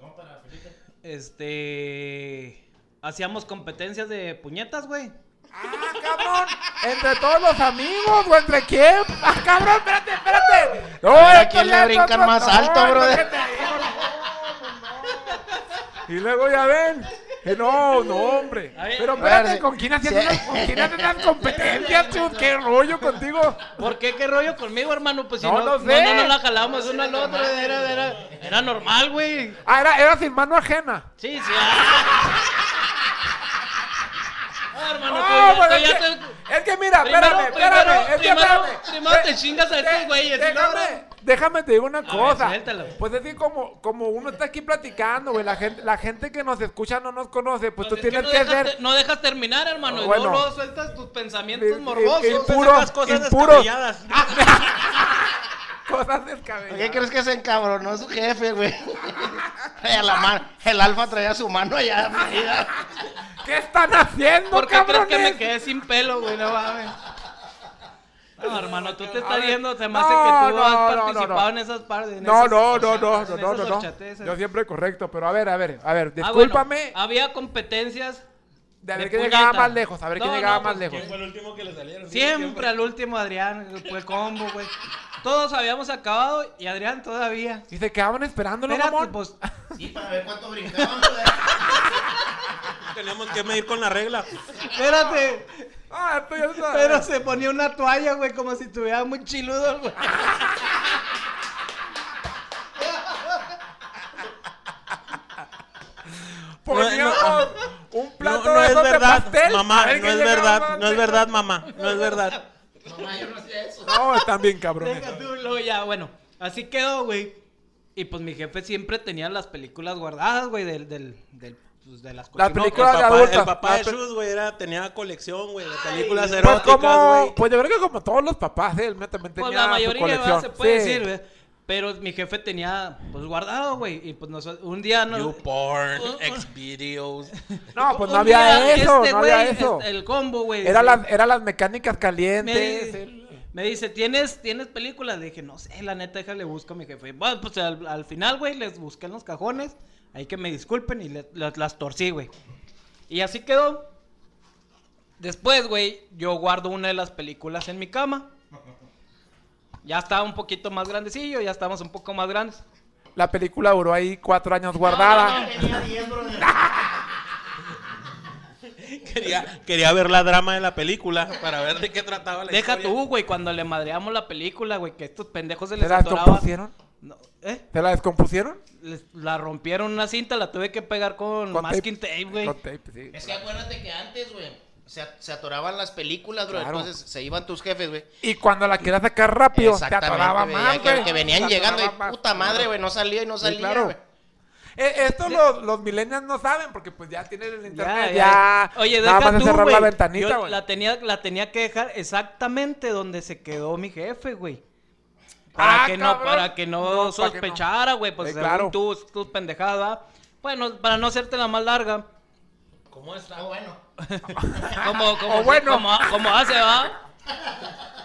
No, para Felipe.
Este, hacíamos competencias de puñetas, güey.
¡Ah, cabrón! ¿Entre todos los amigos o entre quién? ¡Ah, cabrón! ¡Espérate, espérate! No,
A ver, ¿a
esto
quién le brincan más
no,
alto, brother?
Y luego ya ven. Que no, no, hombre. Pero espérate. ¿con quién hacías
Sí.
unas, con quién hacías unas competencias, chus? ¿Qué rollo contigo?
¿Por qué? ¿Qué rollo conmigo, hermano? Pues si
No
no,
lo
no,
sé.
no, no la jalamos uno al otro, era, era, era normal, güey.
Ah, era, era sin mano ajena.
Sí, sí. ah. Hermano,
No,
pues, ya-
es, que,
te-
es que mira,
Primero,
espérame, espérame.
primero,
es que
primero,
espérame.
primero te
De-
chingas a estos güeyes,
Déjame, déjame te digo una
ver,
cosa.
suéltalo.
Pues es que como, como uno está aquí platicando, güey, la gente, la gente que nos escucha no nos conoce, pues tú
es que
tienes
no
que
dejas
ser
no dejas terminar, hermano.
Bueno.
Y luego sueltas tus pensamientos
I- i-
morbosos.
impuro,
Sacas cosas
impuro.
descabelladas.
cosas
¿Por qué
descabelladas.
crees que se encabronó su jefe, güey? La mano- el alfa traía su mano allá.
¿Qué están haciendo,
¿Por qué crees
cabrones?
que me quedé sin pelo, güey? No mames. No, hermano, tú te estás viendo, se me
no,
hace que tú
no,
has
no, no,
participado
no.
en esas partes. en
No, no, no, no, no, no, no. Yo siempre correcto, pero a ver, a ver, a ver,
Ah, bueno,
discúlpame
había competencias
de a ver quién llegaba más lejos, a ver quién
No,
llegaba
no,
más
pues,
lejos.
¿Quién fue el último que le salieron?
Siempre al último Adrián, fue combo, güey. Todos habíamos acabado y Adrián todavía.
Y se quedaban esperándolo,
Espérate,
mamón.
pues,
Sí, para ver cuánto brincaban, güey.
Teníamos que medir con la regla.
espérate.
Ah, pero,
pero se ponía una toalla, güey, como si estuviera muy chiludo, güey.
Poníamos no,
no, un
plato
no,
no
es verdad. Mamá, no es verdad, no es verdad, mamá, no es verdad.
Mamá, yo no hacía eso.
No, están bien cabrones.
Deja tú, lo, ya, bueno. Así quedó, güey. Y pues mi jefe siempre tenía las películas guardadas, güey, del, del, del pues, de las
Las
cochinotas.
películas
El
de
papá,
adultos.
el papá de
La
Shus, güey, era, tenía colección, güey, de películas
Pues
eróticas,
como,
güey.
pues yo creo que como todos los papás, ¿eh? él también tenía
Pues la
su
mayoría
colección.
¿verdad? se puede
Sí.
decir, güey. Pero mi jefe tenía, pues guardado, güey. Y pues nosotros, un día no.
YouPorn, Xvideos.
No, pues no había eso,
este
no había eso.
este, el combo, güey.
Era
sí.
las, era las mecánicas
me,
calientes.
di-
el-
me dice, ¿tienes, ¿tienes películas? Le dije, no sé, la neta, déjale busco a mi jefe. Bueno, pues al, al final, güey, les busqué en los cajones. Ahí que me disculpen y le- las, las torcí, güey. Y así quedó. Después, güey, yo guardo una de las películas en mi cama. Ya estaba un poquito más grandecillo, ya estábamos un poco más grandes.
La película duró ahí cuatro años guardada.
Tenía 10, brother.
Quería, quería ver la drama de la película para ver de qué trataba la
Deja
historia.
tú, güey, cuando le madreamos la película, güey, que estos pendejos se
¿Se
les atoraba. No, ¿Eh?
¿Se la descompusieron?
Les- la rompieron una cinta, la tuve que pegar con,
Con
masking tape, güey.
Con tape, sí.
Es que acuérdate que antes, güey, se, se atoraban las películas, bro.
Claro.
Entonces se iban tus jefes, güey.
Y cuando la querías sacar rápido, te atoraba más,
ya que, venían
Te
llegando y
más.
puta madre, güey, no salía y no
Sí,
salía,
claro.
güey.
Eh, esto los, los millennials no saben porque pues ya tienen el internet, ya,
ya. Oye,
nada
deja tú,
cerrar la ventanita,
Yo
güey.
La tenía, la tenía que dejar exactamente donde se quedó mi jefe, güey. Para
Ah,
que no,
cabrón.
para que no,
No, para que no.
sospechara, güey, pues según
claro.
tus, tus pendejadas. Bueno, para no hacerte la más larga.
¿Cómo está?
Ah, bueno.
Como, como,
O bueno.
como, como hace, ¿va?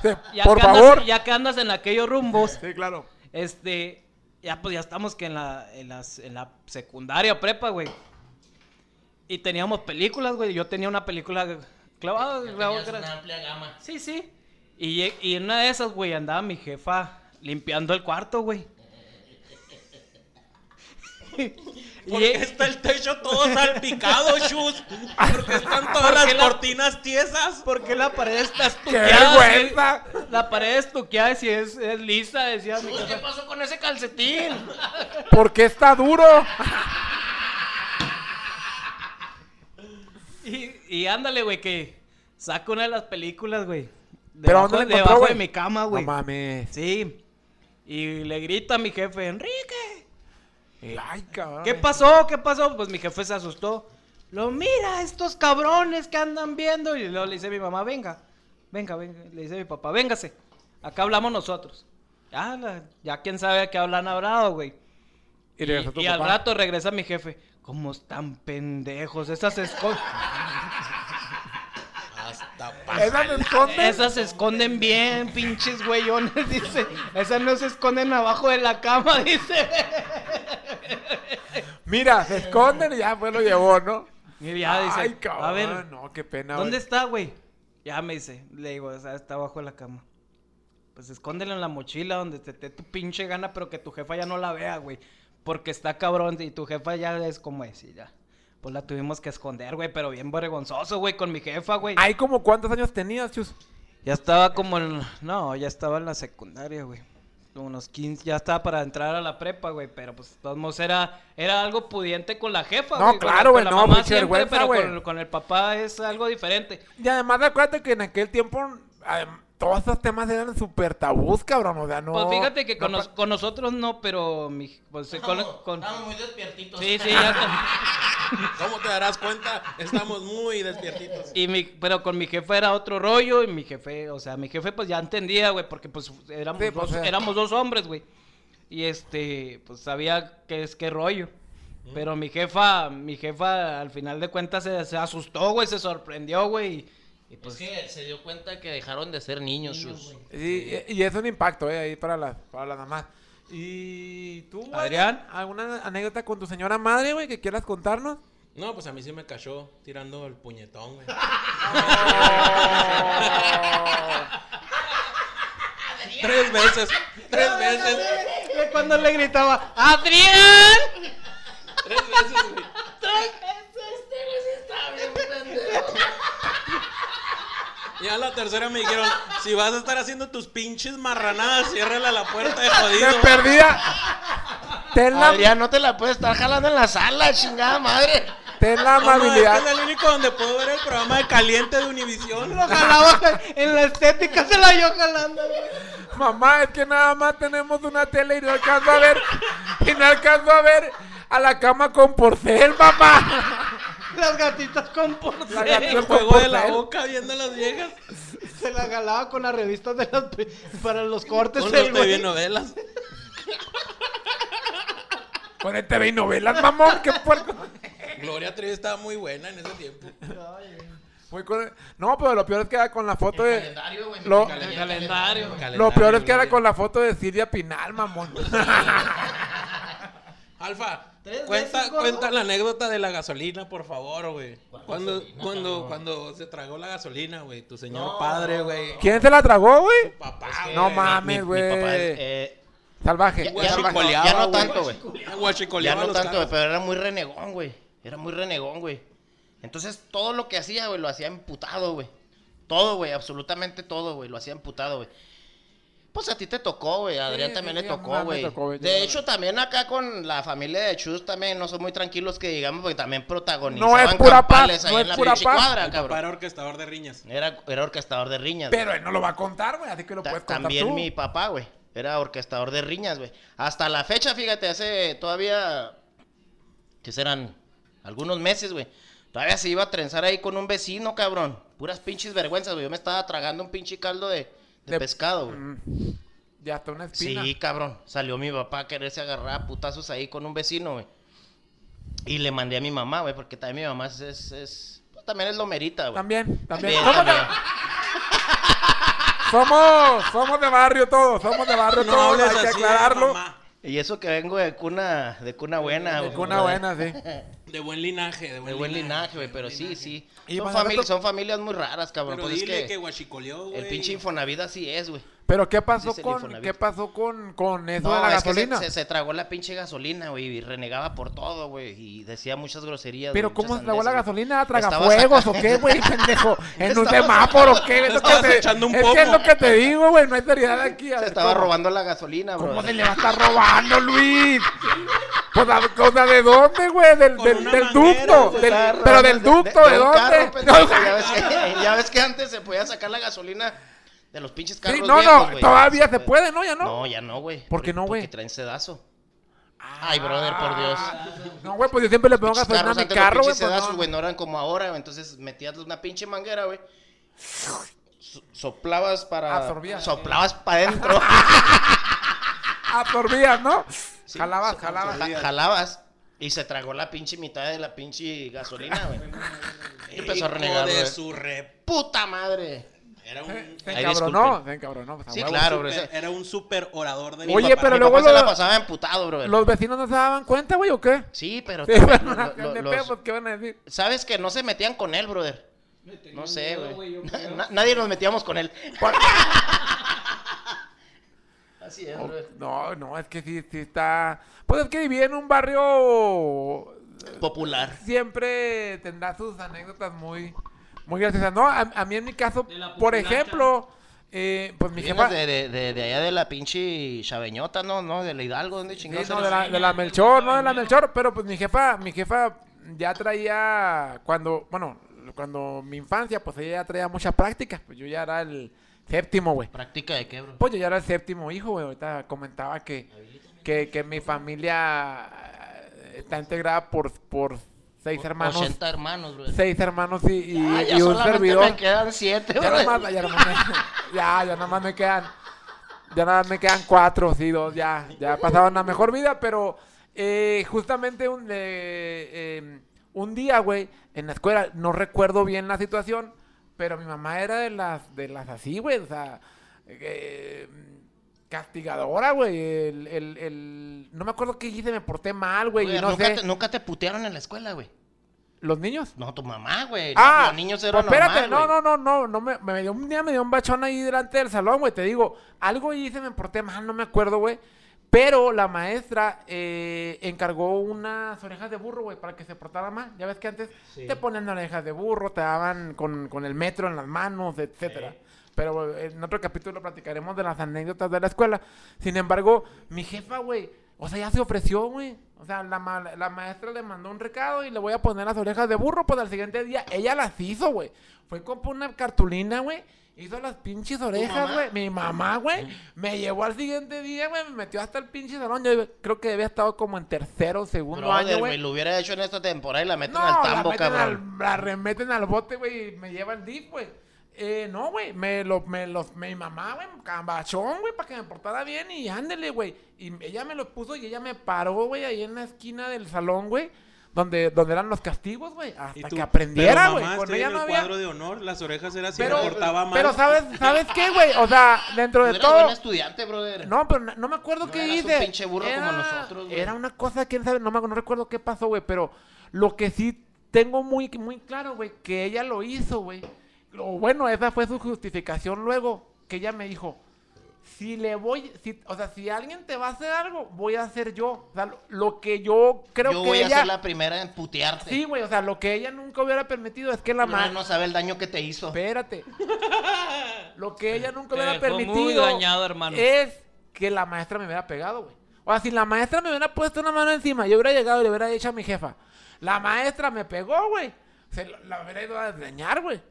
Sí,
Ya
por
que andas-
favor.
ya que andas en aquellos rumbos,
Sí, claro.
este, ya pues ya estamos que en la, en las, en la secundaria prepa, güey. Y teníamos películas, güey. Yo tenía una película clavada.
una amplia gama.
Sí, sí. Y, y en una de esas, güey, andaba mi jefa limpiando el cuarto, güey.
¿Por
Y-
qué está el techo todo salpicado, Shus? ¿Por qué están todas
¿Por
las
qué la-
cortinas tiesas?
¿Por qué la pared está
¡Qué
estuqueada?
vergüenza!
sí? La pared estuqueada si es, es lisa, decía
¿Qué pasó con ese calcetín?
¿Por qué está duro?
Y, y ándale, güey, que saco una de las películas, güey.
¿Pero
Debajo,
dónde la encontró,
debajo de mi cama, güey.
No mames.
Sí. Y le grita a mi jefe, Enrique.
Ay, cabrón.
¿Qué pasó? ¿Qué pasó? Pues mi jefe se asustó. Lo mira, estos cabrones que andan viendo. Y luego le dice a mi mamá, venga, venga, venga. Le dice a mi papá, véngase. Acá hablamos nosotros. Ya, la- ya quién sabe a qué hablan hablado, güey.
Y
Y, y al rato regresa mi jefe. ¿Cómo están pendejos? Esas.
Hasta
¿Esas se esconden?
Esas se esconden bien, pinches güeyones, dice. Esas no se esconden abajo de la cama, dice.
Mira, se esconden y ya pues lo llevó, ¿no?
Y ya dice,
Ay, cabrón.
a ver,
No, qué pena,
¿dónde
güey.
está, güey? Ya me dice, le digo, o sea, está abajo de la cama. Pues escóndelo en la mochila donde te dé tu pinche gana, pero que tu jefa ya no la vea, güey. Porque está cabrón y tu jefa ya es como es y ya. Pues la tuvimos que esconder, güey, pero bien vergonzoso, güey, con mi jefa, güey.
¿Hay como cuántos años tenías, Chus?
Ya estaba como en... No, ya estaba en la secundaria, güey. Como Unos 15, ya estaba para entrar a la prepa, güey. Pero pues, de todos modos, era, era algo pudiente con la jefa,
No,
güey. la-
claro,
con
güey,
la
no,
mamá
mucha
siempre,
vergüenza,
pero
güey.
con, con el papá es algo diferente.
Y además acuérdate que en aquel tiempo adem- todos esos temas eran súper tabús, cabrón. O sea, no.
Pues fíjate que con,
no
nos- con nosotros no, pero mi, pues, con,
Estamos,
con-
estamos muy despiertitos.
Sí, sí, ya está.
¿Cómo te darás cuenta? Estamos muy despiertitos.
Y mi, pero con mi jefe era otro rollo y mi jefe, o sea, mi jefe pues ya entendía, güey, porque pues éramos,
Sí, pues,
dos,
eh.
éramos dos hombres, güey. Y este, pues sabía qué es qué rollo. Pero mi jefa, mi jefa al final de cuentas se, se asustó, güey, se sorprendió, güey. Y, y,
Pues
pues
que se dio cuenta que dejaron de ser niños, sus.
Sí, y, y es un impacto, eh, ahí para las para las mamás. ¿Y tú, güey,
Adrián?
¿Alguna anécdota con tu señora madre, güey, que quieras contarnos?
No, pues a mí sí me cachó tirando el puñetón, güey. Tres veces, tres veces,
cuando le gritaba, ¡Adrián!
tres veces, güey. Ya la tercera me dijeron, si vas a estar haciendo tus pinches marranadas, ciérrala la puerta de
¡De
jodido.
perdida! Ten la,
Adrián, no te la puedes estar jalando en la sala, chingada madre.
Ten la
es que
amabilidad.
es el único donde puedo ver el programa de caliente de Univisión.
Lo jalaba en la estética, se la yo jalando, güey.
Mamá, es que nada más tenemos una tele y no alcanzo a ver. Y no alcanzo a ver a la cama con porcel, mamá.
Las gatitas con
La
porcel.
gatita
El
con
juego de la boca viendo a las viejas.
Se la jalaba con las revistas de las para los cortes.
Con las. TV novelas.
Con el TV y novelas, mamón, qué puerco.
Gloria Trevi estaba muy buena en ese tiempo.
Muy con- No, pero lo peor es que era con la foto de.
Calendario, güey.
Lo-
calendario.
Lo peor es que era con la foto de Silvia Pinal, mamón.
Alfa,
¿Tres
cuenta,
veces, gordo?
cuenta la anécdota de la gasolina, por favor, güey. Cuando, cuando, cuando se tragó la gasolina, güey. Tu señor padre, güey.
¿Quién se la tragó, güey?
Papá,
No
güey.
mames,
Mi- mi papá
güey.
es, eh,
Salvaje.
ya,
Güey,
ya no, ya no tanto, güey. Ya no tanto, güey, pero era muy renegón, güey. Era muy renegón, güey. Entonces, todo lo que hacía, güey, lo hacía emputado, güey. Todo, güey, absolutamente todo, güey, lo hacía emputado, güey. Pues a ti te tocó, güey. A Adrián
Sí,
también
sí,
le tocó, güey. De hecho, también acá con la familia de Chus también no son muy tranquilos que digamos, porque también protagonizaban
No es pura paz,
ahí
no
en
es
la
pura
pinche
paz.
cuadra,
El papá
cabrón.
era orquestador de riñas.
Era, era orquestador de riñas.
Pero él no lo va a contar, güey, así que lo
Ta-
puedes contar
También
tú.
mi papá, güey. Era orquestador de riñas, güey. Hasta la fecha, fíjate, hace todavía. que serán? Algunos meses, güey. Todavía se iba a trenzar ahí con un vecino, cabrón. Puras pinches vergüenzas, güey. Yo me estaba tragando un pinche caldo de, de
De-
pescado, güey.
Mm. Ya está una espina.
Sí, cabrón. Salió mi papá a quererse agarrar a putazos ahí con un vecino, güey. Y le mandé a mi mamá, güey, porque también mi mamá es. es, es- pues, también es lomerita, güey.
También, también.
También,
Somos,
también.
somos, somos de barrio todos, somos de barrio
No
todos,
hables
hay que
así de
aclararlo.
mamá.
Y eso que vengo de cuna, de cuna buena,
De
güey.
una buena, sí.
De buen linaje, de buen,
De buen linaje, güey, pero sí, sí. Son, famili- son familias muy raras, cabrón.
Pero
Pues es
dile
que,
que, güey.
el pinche Infonavit así es, güey.
Pero ¿qué pasó
Dice
con qué pasó con con eso
No,
de la
es que
gasolina?
se, se- se tragó la pinche gasolina, güey, y renegaba por todo, güey, y decía muchas groserías.
Pero ¿cómo se tragó la gasolina? ¿Traga
Estaba
fuegos o qué, güey, pendejo? ¿En un semáforo o qué? Es, lo que te-
echando un
es que es
pomo.
lo que te digo, güey, no hay seriedad aquí. a
Se estaba
¿cómo?
robando la gasolina, bro.
¿Cómo se le va a estar robando, Luis? Pues, ¿a- cosa de dónde, güey? Del, del, del ducto. del- pero del ducto, ¿de, dónde?
carro, ya, ves que, ya ves que antes se podía sacar la gasolina de los pinches carros
sí, no,
viejos,
no, todavía se
puede.
puede, ¿no? Ya no.
No, ya no, güey.
¿Por qué no, güey?
Porque traen sedazo. Ay, brother, por Dios.
No, güey, pues yo siempre le pongo gasolina a mi carro, güey. pues,
sedazos, güey, no eran como ahora, güey. Entonces metías una pinche manguera, güey. So- soplabas para.
Absorbías.
Soplabas para adentro.
Absorbías, ¿no?
Sí,
jalabas, jalabas.
ja- jalabas. Y se tragó la pinche mitad de la pinche gasolina, güey. Y empezó a renegar,
de
güey.
su rep.
¡Puta madre!
Era un,
Se
Ay,
encabronó,
disculpen.
se encabronó. pues, a
Sí,
huevo.
claro, bro. ese-
era un super orador de
Mi
Oye,
papá-
pero
mi
luego
papá se
lo-
la pasaba emputado, bro.
¿Los vecinos no se daban cuenta, güey, o qué?
Sí, pero
Sí,
también lo- lo-
de
los-
pedo, pues, ¿qué van a decir?
¿Sabes que no se metían con él, brother? No sé, güey. Na- Nadie nos metíamos con él. Así brother.
No, no, es que sí, sí está... Pues es que vivía en un barrio...
Popular.
Siempre tendrá sus anécdotas muy, muy graciosas. No, a, a mí en mi caso, por ejemplo, eh, pues mi jefa...
de, de, de, de allá de la pinche Chaveñota, ¿no? ¿No? De la Hidalgo, ¿dónde
Sí,
chingados?
no,
eres?
de la, de la Melchor, no de la Melchor, pero pues mi jefa, mi jefa ya traía, cuando, bueno, cuando mi infancia, pues ella ya traía mucha práctica, pues yo ya era el séptimo, güey.
¿Práctica de qué, bro?
Pues yo ya era el séptimo hijo, güey, ahorita comentaba que, que, que mi familia eh, está integrada por, por seis hermanos,
80 hermanos, bro.
seis hermanos y, y,
Ah, ya
y un servidor.
me quedan 7,
Ya
bro.
nada más, ya nada más me, ya, ya nada más me quedan, ya nada más me quedan cuatro, sí, dos, ya, ya pasaron la mejor vida, pero eh, justamente un, eh, eh, un día, güey, en la escuela, no recuerdo bien la situación, pero mi mamá era de las, de las así, güey, o sea, eh, castigadora, güey, el, el, el, no me acuerdo qué hice, me porté mal, güey, no
nunca,
sé,
te, nunca te putearon en la escuela, güey.
los niños.
No, tu mamá, güey.
Ah,
los niños eran
pues espérate,
normal,
no, no, no, no, no me, me dio un día me dio un bachón ahí delante del salón, güey, te digo, algo hice, me porté mal, no me acuerdo, güey, pero la maestra eh, encargó unas orejas de burro, güey, para que se portara mal, ya ves que antes te ponían orejas de burro, te daban con, con el metro en las manos, etcétera. Pero eh, en otro capítulo platicaremos de las anécdotas de la escuela. Sin embargo, mi jefa, güey, O sea, ya se ofreció, güey. O sea, la, ma- la maestra le mandó un recado y le voy a poner las orejas de burro. Pues al siguiente día ella las hizo, güey. Fue compró una cartulina, güey. Hizo las pinches orejas, güey. Mi mamá, güey. Me llevó al siguiente día, güey. Me metió hasta el pinche salón. Yo creo que había estado como en tercero, segundo
Brother,
año,
güey, lo hubiera hecho en esta temporada y la meten
No,
al
la
tambo,
meten
cabrón.
al- la remeten al bote, güey, y me lleva el dip, güey. Eh, no, güey, me lo, me los, mi mamá, güey, cambachón, güey, para que me portara bien y ándele, güey. Y ella me lo puso y ella me paró, güey, ahí en la esquina del salón, güey, donde, donde eran los castigos, güey,
Y
hasta
tú,
que aprendiera, güey. Con ella no
el
había...
cuadro de honor, las orejas era así,
Pero,
me portaba mal.
pero ¿sabes, ¿sabes qué, güey? O sea, dentro de todo...
buen estudiante, brother.
No, pero no, no me acuerdo
No
qué
un
hice.
pinche burro como nosotros, güey.
Era una cosa, quién sabe, no, me, no recuerdo qué pasó, güey, pero lo que sí tengo muy, muy claro, güey, que ella lo hizo, güey. O bueno, esa fue su justificación luego, que ella me dijo, si le voy, si, o sea, si alguien te va a hacer algo, voy a hacer yo. O sea, lo, lo que yo creo
Yo
que
voy a
ella...
ser la primera en putearte.
Sí, güey, o sea, lo que ella nunca hubiera permitido es que la
No,
ma-
no sabe el daño que te hizo.
Espérate. Lo que ella nunca hubiera
dejó muy
permitido
dañado, hermano.
es que la maestra me hubiera pegado, güey. O sea, si la maestra me hubiera puesto una mano encima, yo hubiera llegado y le hubiera dicho a mi jefa, la maestra me pegó, güey. Se la, la hubiera ido a desdeñar, güey.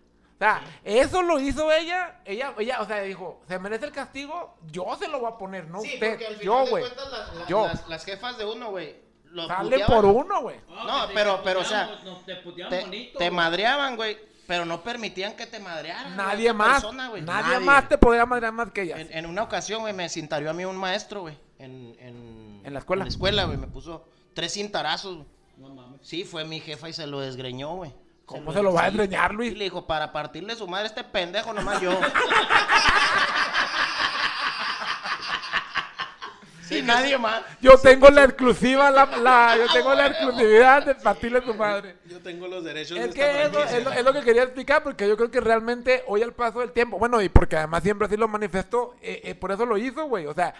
O sea, eso lo hizo ella, ella, ella, o sea, dijo, se merece el castigo, yo se lo voy a poner, no
Sí,
usted,
porque al final
yo,
de
güey.
cuentas, las, las-
Yo.
las- las jefas de uno, güey, lo
Sale
puteaban.
por uno, güey.
No, pero, pero, o sea,
te
te, te madreaban, güey, pero no permitían que te madrearan.
Nadie más,
persona,
nadie, más te podría madrear más que ella.
En, en una ocasión, güey, me cintarió a mí un maestro, güey, en, en...
¿En la escuela?
En la escuela, güey, me puso tres cintarazos, güey. Sí, fue mi jefa y se lo desgreñó, güey.
¿Cómo se lo va a
sí.
desgreñar,
Y
Luis?
le dijo, para partirle su madre a este pendejo, nomás yo. sí, nadie más.
Yo tengo la exclusiva, la, la- yo tengo la exclusividad de partirle a tu madre.
Yo tengo los derechos
Es
de
que
esta
es lo, es lo que quería explicar, porque yo creo que realmente hoy al paso del tiempo, bueno, y porque además siempre así lo manifestó, eh, eh, por eso lo hizo, güey. O sea,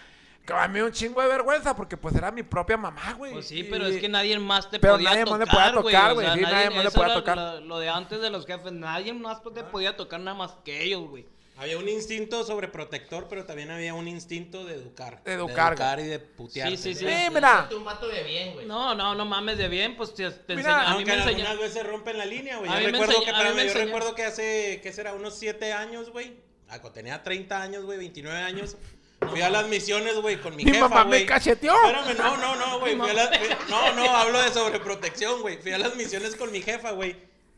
a mí un chingo de vergüenza, porque pues era mi propia mamá, güey.
Pues sí,
Y-
pero es que nadie más te
Pero
podía
nadie más
tocar,
le podía
güey.
tocar,
o
güey,
sea,
sí, nadie más le podía tocar.
Lo, lo de antes de los jefes, nadie más te podía tocar nada más que ellos, güey.
Había un instinto sobreprotector, pero también había un instinto de educar.
De educar,
y de putearte.
Sí, sí,
Sí,
sí.
mira.
un vato de bien, güey.
No, no, no mames de bien, pues te, te
Mira,
enseña- a mí me
algunas
enseñó.
veces rompen la línea, güey.
A
Yo recuerdo que,
mí
yo recuerdo que hace, ¿qué será? Unos 7 años, güey. Ah, tenía 30 años, güey, 29 años. Fui a las misiones, güey, con mi,
Mi
jefa,
mamá me
güey.
cacheteó.
Espérame, no, no, no, güey. No, no, hablo de sobreprotección, güey. Fui a las misiones con mi jefa, güey.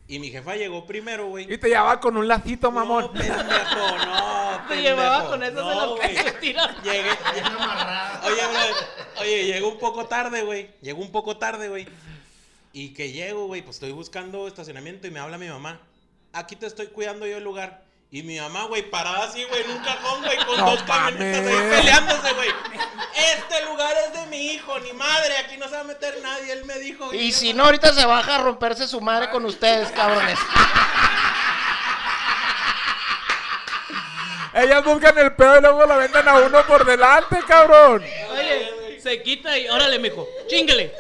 Y mi jefa llegó primero, güey.
Y te llevaba con un lacito, mamón.
No, pendejo, no,
Te llevaba con eso de los
güey.
que se tiran.
Llegué. Oye, bro, oye, llego un poco tarde, güey. Llego un poco tarde, güey. Y que llego, güey, pues estoy buscando estacionamiento y me habla mi mamá. Aquí te estoy cuidando yo el lugar. Y mi mamá, güey, parada así, güey, en un cajón, güey, con
No
dos camionetas ahí peleándose, güey. Este lugar es de mi hijo, ni madre, aquí no se va a meter nadie, él me dijo.
Y si no, ahorita se baja a romperse su madre con ustedes, cabrones.
Ellas buscan el pedo y luego lo venden a uno por delante, cabrón.
Oye, se quita y órale, mijo, chingale.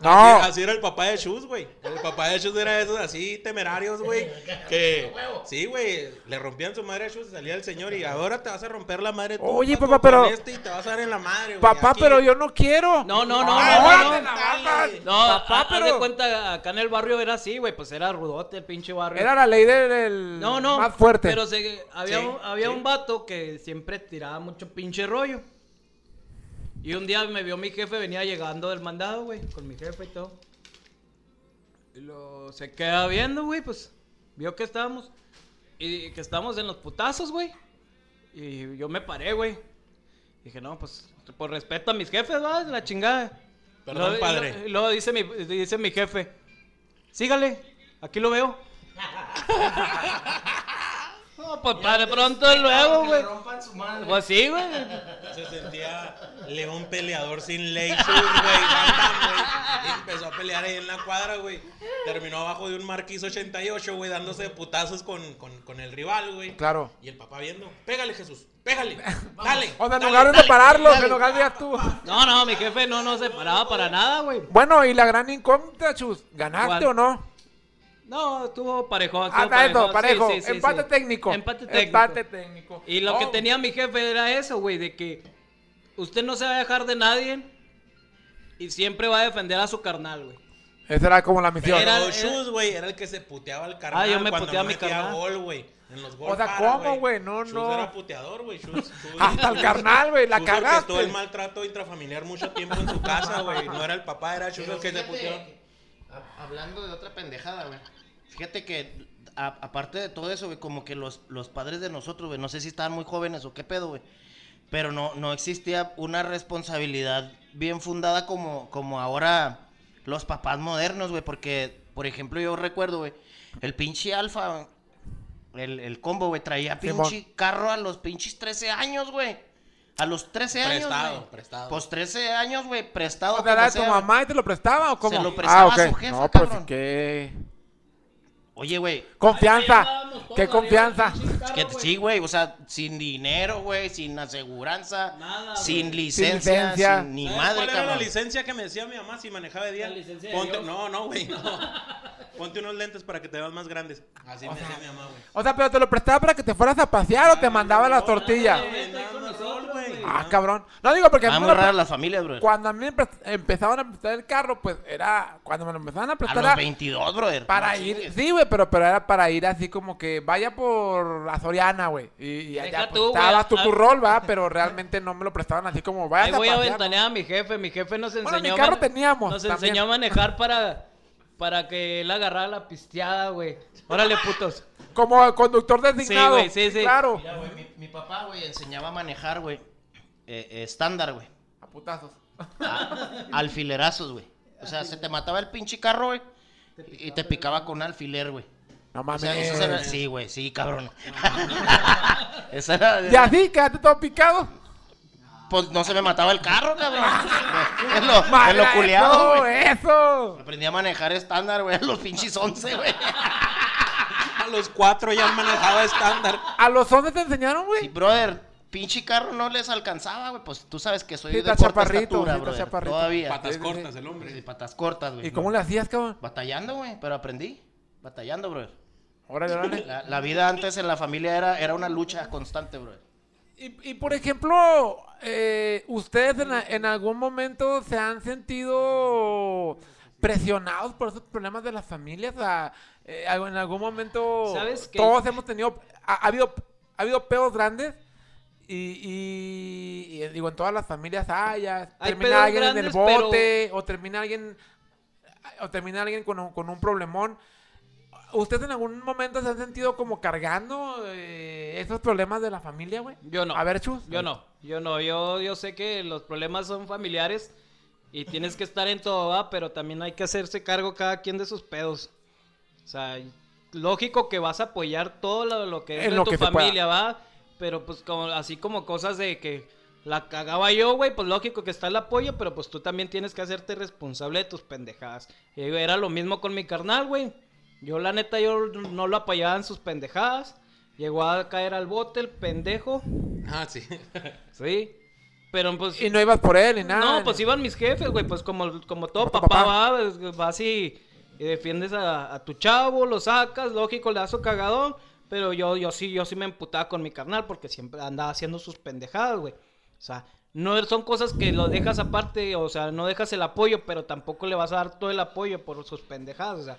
No.
Así, así era el papá de Shus, güey. El papá de Shus era esos así temerarios, güey. Que sí, güey. Le rompían su madre a Shus, salía el señor y ahora te vas a romper la madre tú.
Oye, papá, pero-
con Este y te vas a dar en la madre, güey.
Papá,
Aquí-
pero yo no quiero.
No, no, no,
Ah,
no, no, no.
Papá,
haz de
pero
cuenta, acá en el barrio era así, güey, pues era rudote el pinche barrio.
era la ley del, del
No, no.
más fuerte.
Pero se- había,
Sí,
un, había
sí.
un vato que siempre tiraba mucho pinche rollo. Y un día me vio mi jefe, venía llegando del mandado, güey, con mi jefe y todo. Y lo se queda viendo, güey, pues vio que estábamos. Y que estábamos en los putazos, güey. Y yo me paré, güey. Dije, no, pues por respeto a mis jefes, va, la chingada.
Perdón,
Luego-
padre.
Y luego dice mi, dice mi jefe, sígale, aquí lo veo. no, pues para pronto luego, güey.
rompan su madre.
Pues sí, güey.
Se sentía león peleador sin ley, güey. Y empezó a pelear ahí en la cuadra, güey. Terminó abajo de un Marquis 88, güey, dándose putazos con, con, con el rival, güey.
Claro.
Y el papá viendo, pégale Jesús, pégale, dale.
O sea, en lugar de
dale".
separarlos, en lugar de ya tú.
No, no, mi jefe no nos separaba para nada, güey.
Bueno, y la gran incógnita, Chus, ¿ganaste
¿Cuál?
o no?
No, estuvo parejo. estuvo
Hasta parejo.
sí, sí,
Empate
sí.
técnico.
Empate técnico.
Empate técnico.
Y lo que
Oh,
tenía mi jefe era eso, güey, de que usted no se va a dejar de nadie Y siempre va a defender a su carnal, güey.
Esa era como la misión.
Era-
Pero
era-
Shoes, güey, era el que se puteaba al carnal
Ah, yo me
cuando
puteaba
no
a mi carnal.
gol, güey. En los gol
O sea,
para,
¿cómo, güey? No,
Shoes
no.
era puteador, güey.
Hasta el carnal, güey, la cagaste.
el maltrato intrafamiliar mucho tiempo en su casa, güey. No era el papá, era Shoes el que se
Fíjate,
puteó.
a- Hablando de otra pendejada, güey. Fíjate que, a- aparte de todo eso, güey, como que los, los padres de nosotros, güey, no sé si estaban muy jóvenes o qué pedo, güey. Pero no, no existía una responsabilidad bien fundada como, como ahora los papás modernos, güey. Porque, por ejemplo, yo recuerdo, güey, el pinche Alfa, el, el combo, güey, traía pinche carro a los pinches 13 años, güey. A los 13 años,
Prestado,
güey.
prestado.
Pues 13 años, güey, prestado.
O sea, ¿era de tu mamá y te lo prestaba o cómo?
Se lo prestaba
ah,
a
ok.
su jefa,
No, pues
cabrón.
qué.
Oye, güey,
Confianza. Qué confianza.
que sí, güey, o sea, sin dinero, güey, sin aseguranza,
Nada,
sin licencia,
Sin licencia.
sin ni
¿Sabes
madre,
cuál era la licencia que me decía mi mamá si manejaba de día?
La licencia de
Ponte,
Dios.
no, no, güey, no. Ponte unos lentes para que te veas más grandes. Así me decía mi mamá, güey.
O sea, pero te lo prestaba para que te fueras a pasear o te mandaba las tortillas.
No, rol, güey.
Ah, cabrón. No digo porque a
raras las familias, bro.
cuando a mí me empezaban a prestar el carro, pues era cuando me lo empezaban a
A
prestar
los
era
22, brother.
para ir, sí, güey, pero, pero era para ir así como que vaya por la Soriana, güey. Y, y allá pues,
tú,
estabas tu, rol, va, pero realmente no me lo prestaban así como vaya
Ahí voy a ventanear a mi jefe. Mi jefe nos
Bueno,
enseñó.
mi carro teníamos
Nos
también.
enseñó a manejar para, para que él agarrara la pisteada, güey. Órale, putos.
Como conductor designado.
güey, sí, sí.
Claro.
Mira, güey, mi, mi papá, güey, enseñaba a manejar, güey, eh, eh, estándar, güey.
A putazos.
a- alfilerazos, güey. O sea, se te mataba el pinche carro, güey. Y te picaba con alfiler, güey.
No
O
mames.
sea, eso era- sí, güey, sí, cabrón. Esa era,
Y así, quédate todo picado.
Pues no se me mataba el carro, cabrón. Es lo,
Madre,
lo culiado,
eso,
güey.
Eso.
Aprendí a manejar estándar, güey, a los pinches 11, güey.
A los cuatro ya manejaba estándar.
¿A los hombres te enseñaron, güey?
brother, pinche carro no les alcanzaba, güey. Pues tú sabes que soy
Sí,
de corta
chaparrito,
estatura,
sí, está
brother.
chaparrito.
Todavía.
Patas
sí, sí.
cortas el
Sí,
hombre.
patas cortas, güey.
¿Y cómo le hacías, cabrón?
Batallando, güey, pero aprendí. Batallando, brother.
Órale, órale.
La, la vida antes en la familia era, era una lucha constante, brother.
Y, y, por ejemplo, eh, ¿ustedes en, algún momento se han sentido presionados por esos problemas de las familias? O sea, eh, en algún momento
¿Sabes
todos hemos tenido, ha, ha habido, ha habido pedos grandes y, y- y, digo, en todas las familias haya,
Hay
termina alguien en el bote o termina alguien, o termina alguien con un, con un problemón. ¿Ustedes en algún momento se han sentido como cargando eh, esos problemas de la familia, güey?
Yo no.
A ver, Chus.
Yo no, yo no, yo, yo sé que los problemas son familiares y tienes que estar en todo, ¿va? pero también hay que hacerse cargo cada quien de sus pedos. O sea, lógico que vas a apoyar todo lo, lo que es
En
de
lo
tu familia, ¿va? Pero pues como, así como cosas de que la cagaba yo, güey, pues lógico que está el apoyo, pero pues tú también tienes que hacerte responsable de tus pendejadas. Y era lo mismo con mi carnal, güey. Yo la neta, yo no lo apoyaba en sus pendejadas. Llegó a caer al bote el pendejo.
Ah, sí.
Sí. Pero pues.
Y no ibas por él ni nada.
no, pues iban mis jefes, güey. Pues como, como todo papá,
papá.
va, pues, vas y, y defiendes a, a tu chavo, lo sacas, lógico, le das su cagadón. Pero yo, yo sí, yo sí me emputaba con mi carnal porque siempre andaba haciendo sus pendejadas, güey. O sea, no son cosas que lo dejas aparte, o sea, no dejas el apoyo, pero tampoco le vas a dar todo el apoyo por sus pendejadas, o sea.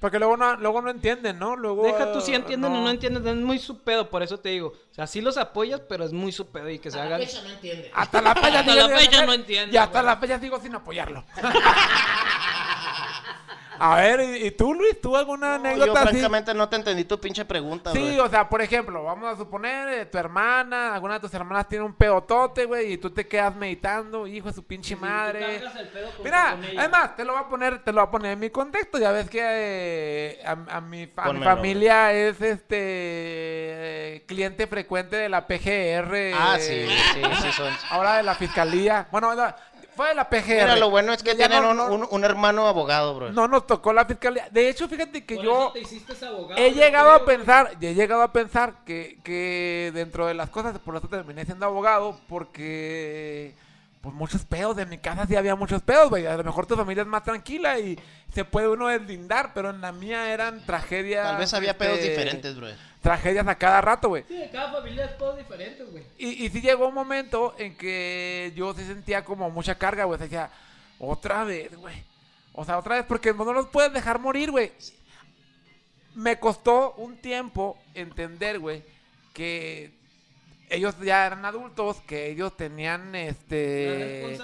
Porque luego no, luego no entienden, ¿no? Luego,
Deja tú si entienden o no entienden, es muy su pedo, por eso te digo. O sea, sí los apoyas, pero es muy su pedo y que se hagan...
no entiende.
Hasta la fecha,
Hasta
sigue
la
sin
fecha no entiende,
Y hasta la fecha sigo sin apoyarlo. A ver, ¿y, tú, Luis? ¿Tú alguna
No, yo
anécdota así?
francamente no te entendí tu pinche pregunta,
Sí, o sea, por ejemplo, vamos a suponer, eh, tu hermana, alguna de tus hermanas tiene un pedotote, güey, y tú te quedas meditando, hijo de su pinche madre. Mira, además, te lo voy a poner, te lo voy a poner en mi contexto. Ya ves que eh, a, a mi, a mi
Pónmelo,
familia es este eh, cliente frecuente de la PGR.
Ah,
eh,
sí, sí, sí son.
Ahora de la fiscalía. Bueno, no, fue de la PGR.
Mira, lo bueno es que
Ya
tienen
no-
un,
no-
un- un hermano abogado, bro.
no nos tocó la fiscalía. De hecho, fíjate que
Por
yo
eso te hiciste abogado,
he
yo
llegado a
creo,
pensar, y he llegado a pensar que, que dentro de las cosas, por eso terminé siendo abogado, porque pues muchos pedos, en mi casa sí había muchos pedos, güey. A lo mejor tu familia es más tranquila y se puede uno deslindar, pero en la mía eran tragedias.
Tal vez había pedos
este,
diferentes, bro.
Tragedias a cada rato, güey.
Sí, de cada familia es todo diferente, güey.
Y, y sí llegó un momento en que yo sí sentía como mucha carga, güey. O sea, decía, Otra vez, güey. O sea, otra vez, porque no los puedes dejar morir, güey. Me costó un tiempo entender, güey, que ellos ya eran adultos, que ellos tenían este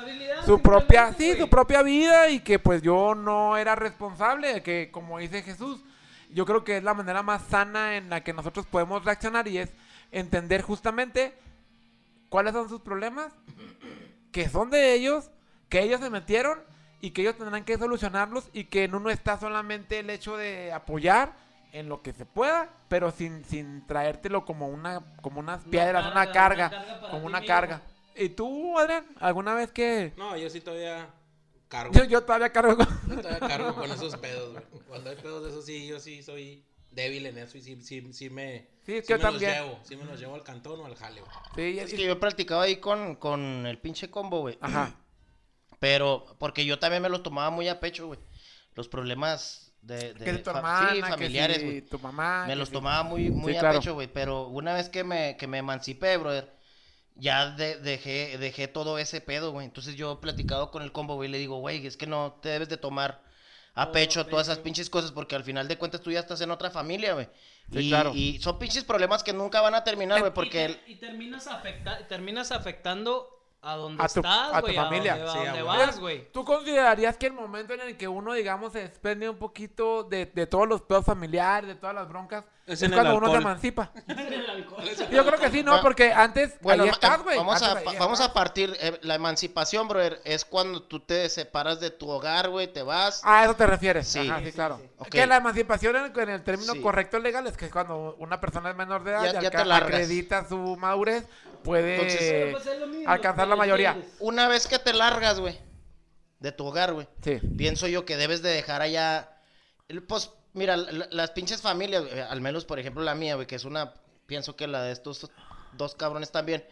su propia, sí, su propia vida y que pues yo no era responsable, que como dice Jesús, yo creo que es la manera más sana en la que nosotros podemos reaccionar y es entender justamente cuáles son sus problemas, que son de ellos, que ellos se metieron y que ellos tendrán que solucionarlos y que en uno está solamente el hecho de apoyar en lo que se pueda, pero sin, sin traértelo como una como unas piedras, una
carga,
carga,
una carga
como una
mismo.
carga. ¿Y tú, Adrián, alguna vez que
No, yo sí todavía cargo.
yo, yo todavía cargo con...
Yo todavía cargo con esos pedos, güey. Cuando hay pedos de esos, sí, yo sí soy débil en eso y sí, sí, sí me,
Sí, es
sí
que
me
también.
los llevo. Sí me los llevo al cantón o al jale, güey.
Sí,
Es
y-
que yo he practicado ahí con, con el pinche combo, güey.
Ajá.
Pero, porque yo también me lo tomaba muy a pecho, güey. Los problemas de, de
que tu hermana,
sí,
que
familiares,
si
güey.
tu mamá.
Me
que
los
si-
tomaba muy, muy
Sí,
a
claro.
pecho, güey. Pero una vez que me, que me emancipé, brother, ya de- dejé, dejé todo ese pedo, güey. Entonces yo he platicado con el combo, güey, y le digo, güey, es que no te debes de tomar a pecho todas esas pinches cosas, porque al final de cuentas tú ya estás en otra familia, güey.
Sí,
y,
claro.
y son pinches problemas que nunca van a terminar, güey,
Y
porque...
y, terminas, afecta terminas afectando a donde
A tu-
estás,
a tu familia.
A donde,
Sí,
a donde vas, güey.
¿Tú considerarías que el momento en el que uno, digamos, se desprende un poquito de, de todos los pedos familiares, de todas las broncas,
Es
es,
en el
cuando uno se
alcohol.
emancipa? Yo creo que sí, ¿no?
Ah,
Porque antes,
Bueno,
ahí estás, güey.
vamos, a, vamos partir. eh, la emancipación, brother, es cuando tú te separas de tu hogar, güey, te vas.
A eso te refieres.
Sí.
Ajá, sí,
Sí,
claro. Que la emancipación en, en el término
Sí.
correcto legal es que cuando una persona es menor de edad
Ya-
y
ya te
acredita su madurez, puede
Entonces-
pues, es lo mismo,
alcanzar la mayoría.
Una vez que te largas, güey, de tu hogar, güey,
Sí.
pienso yo que debes de dejar allá. el- Pues, mira, la- las pinches familias, güey, al menos, por ejemplo, la mía, güey, que es una. Pienso que la de estos dos cabrones también.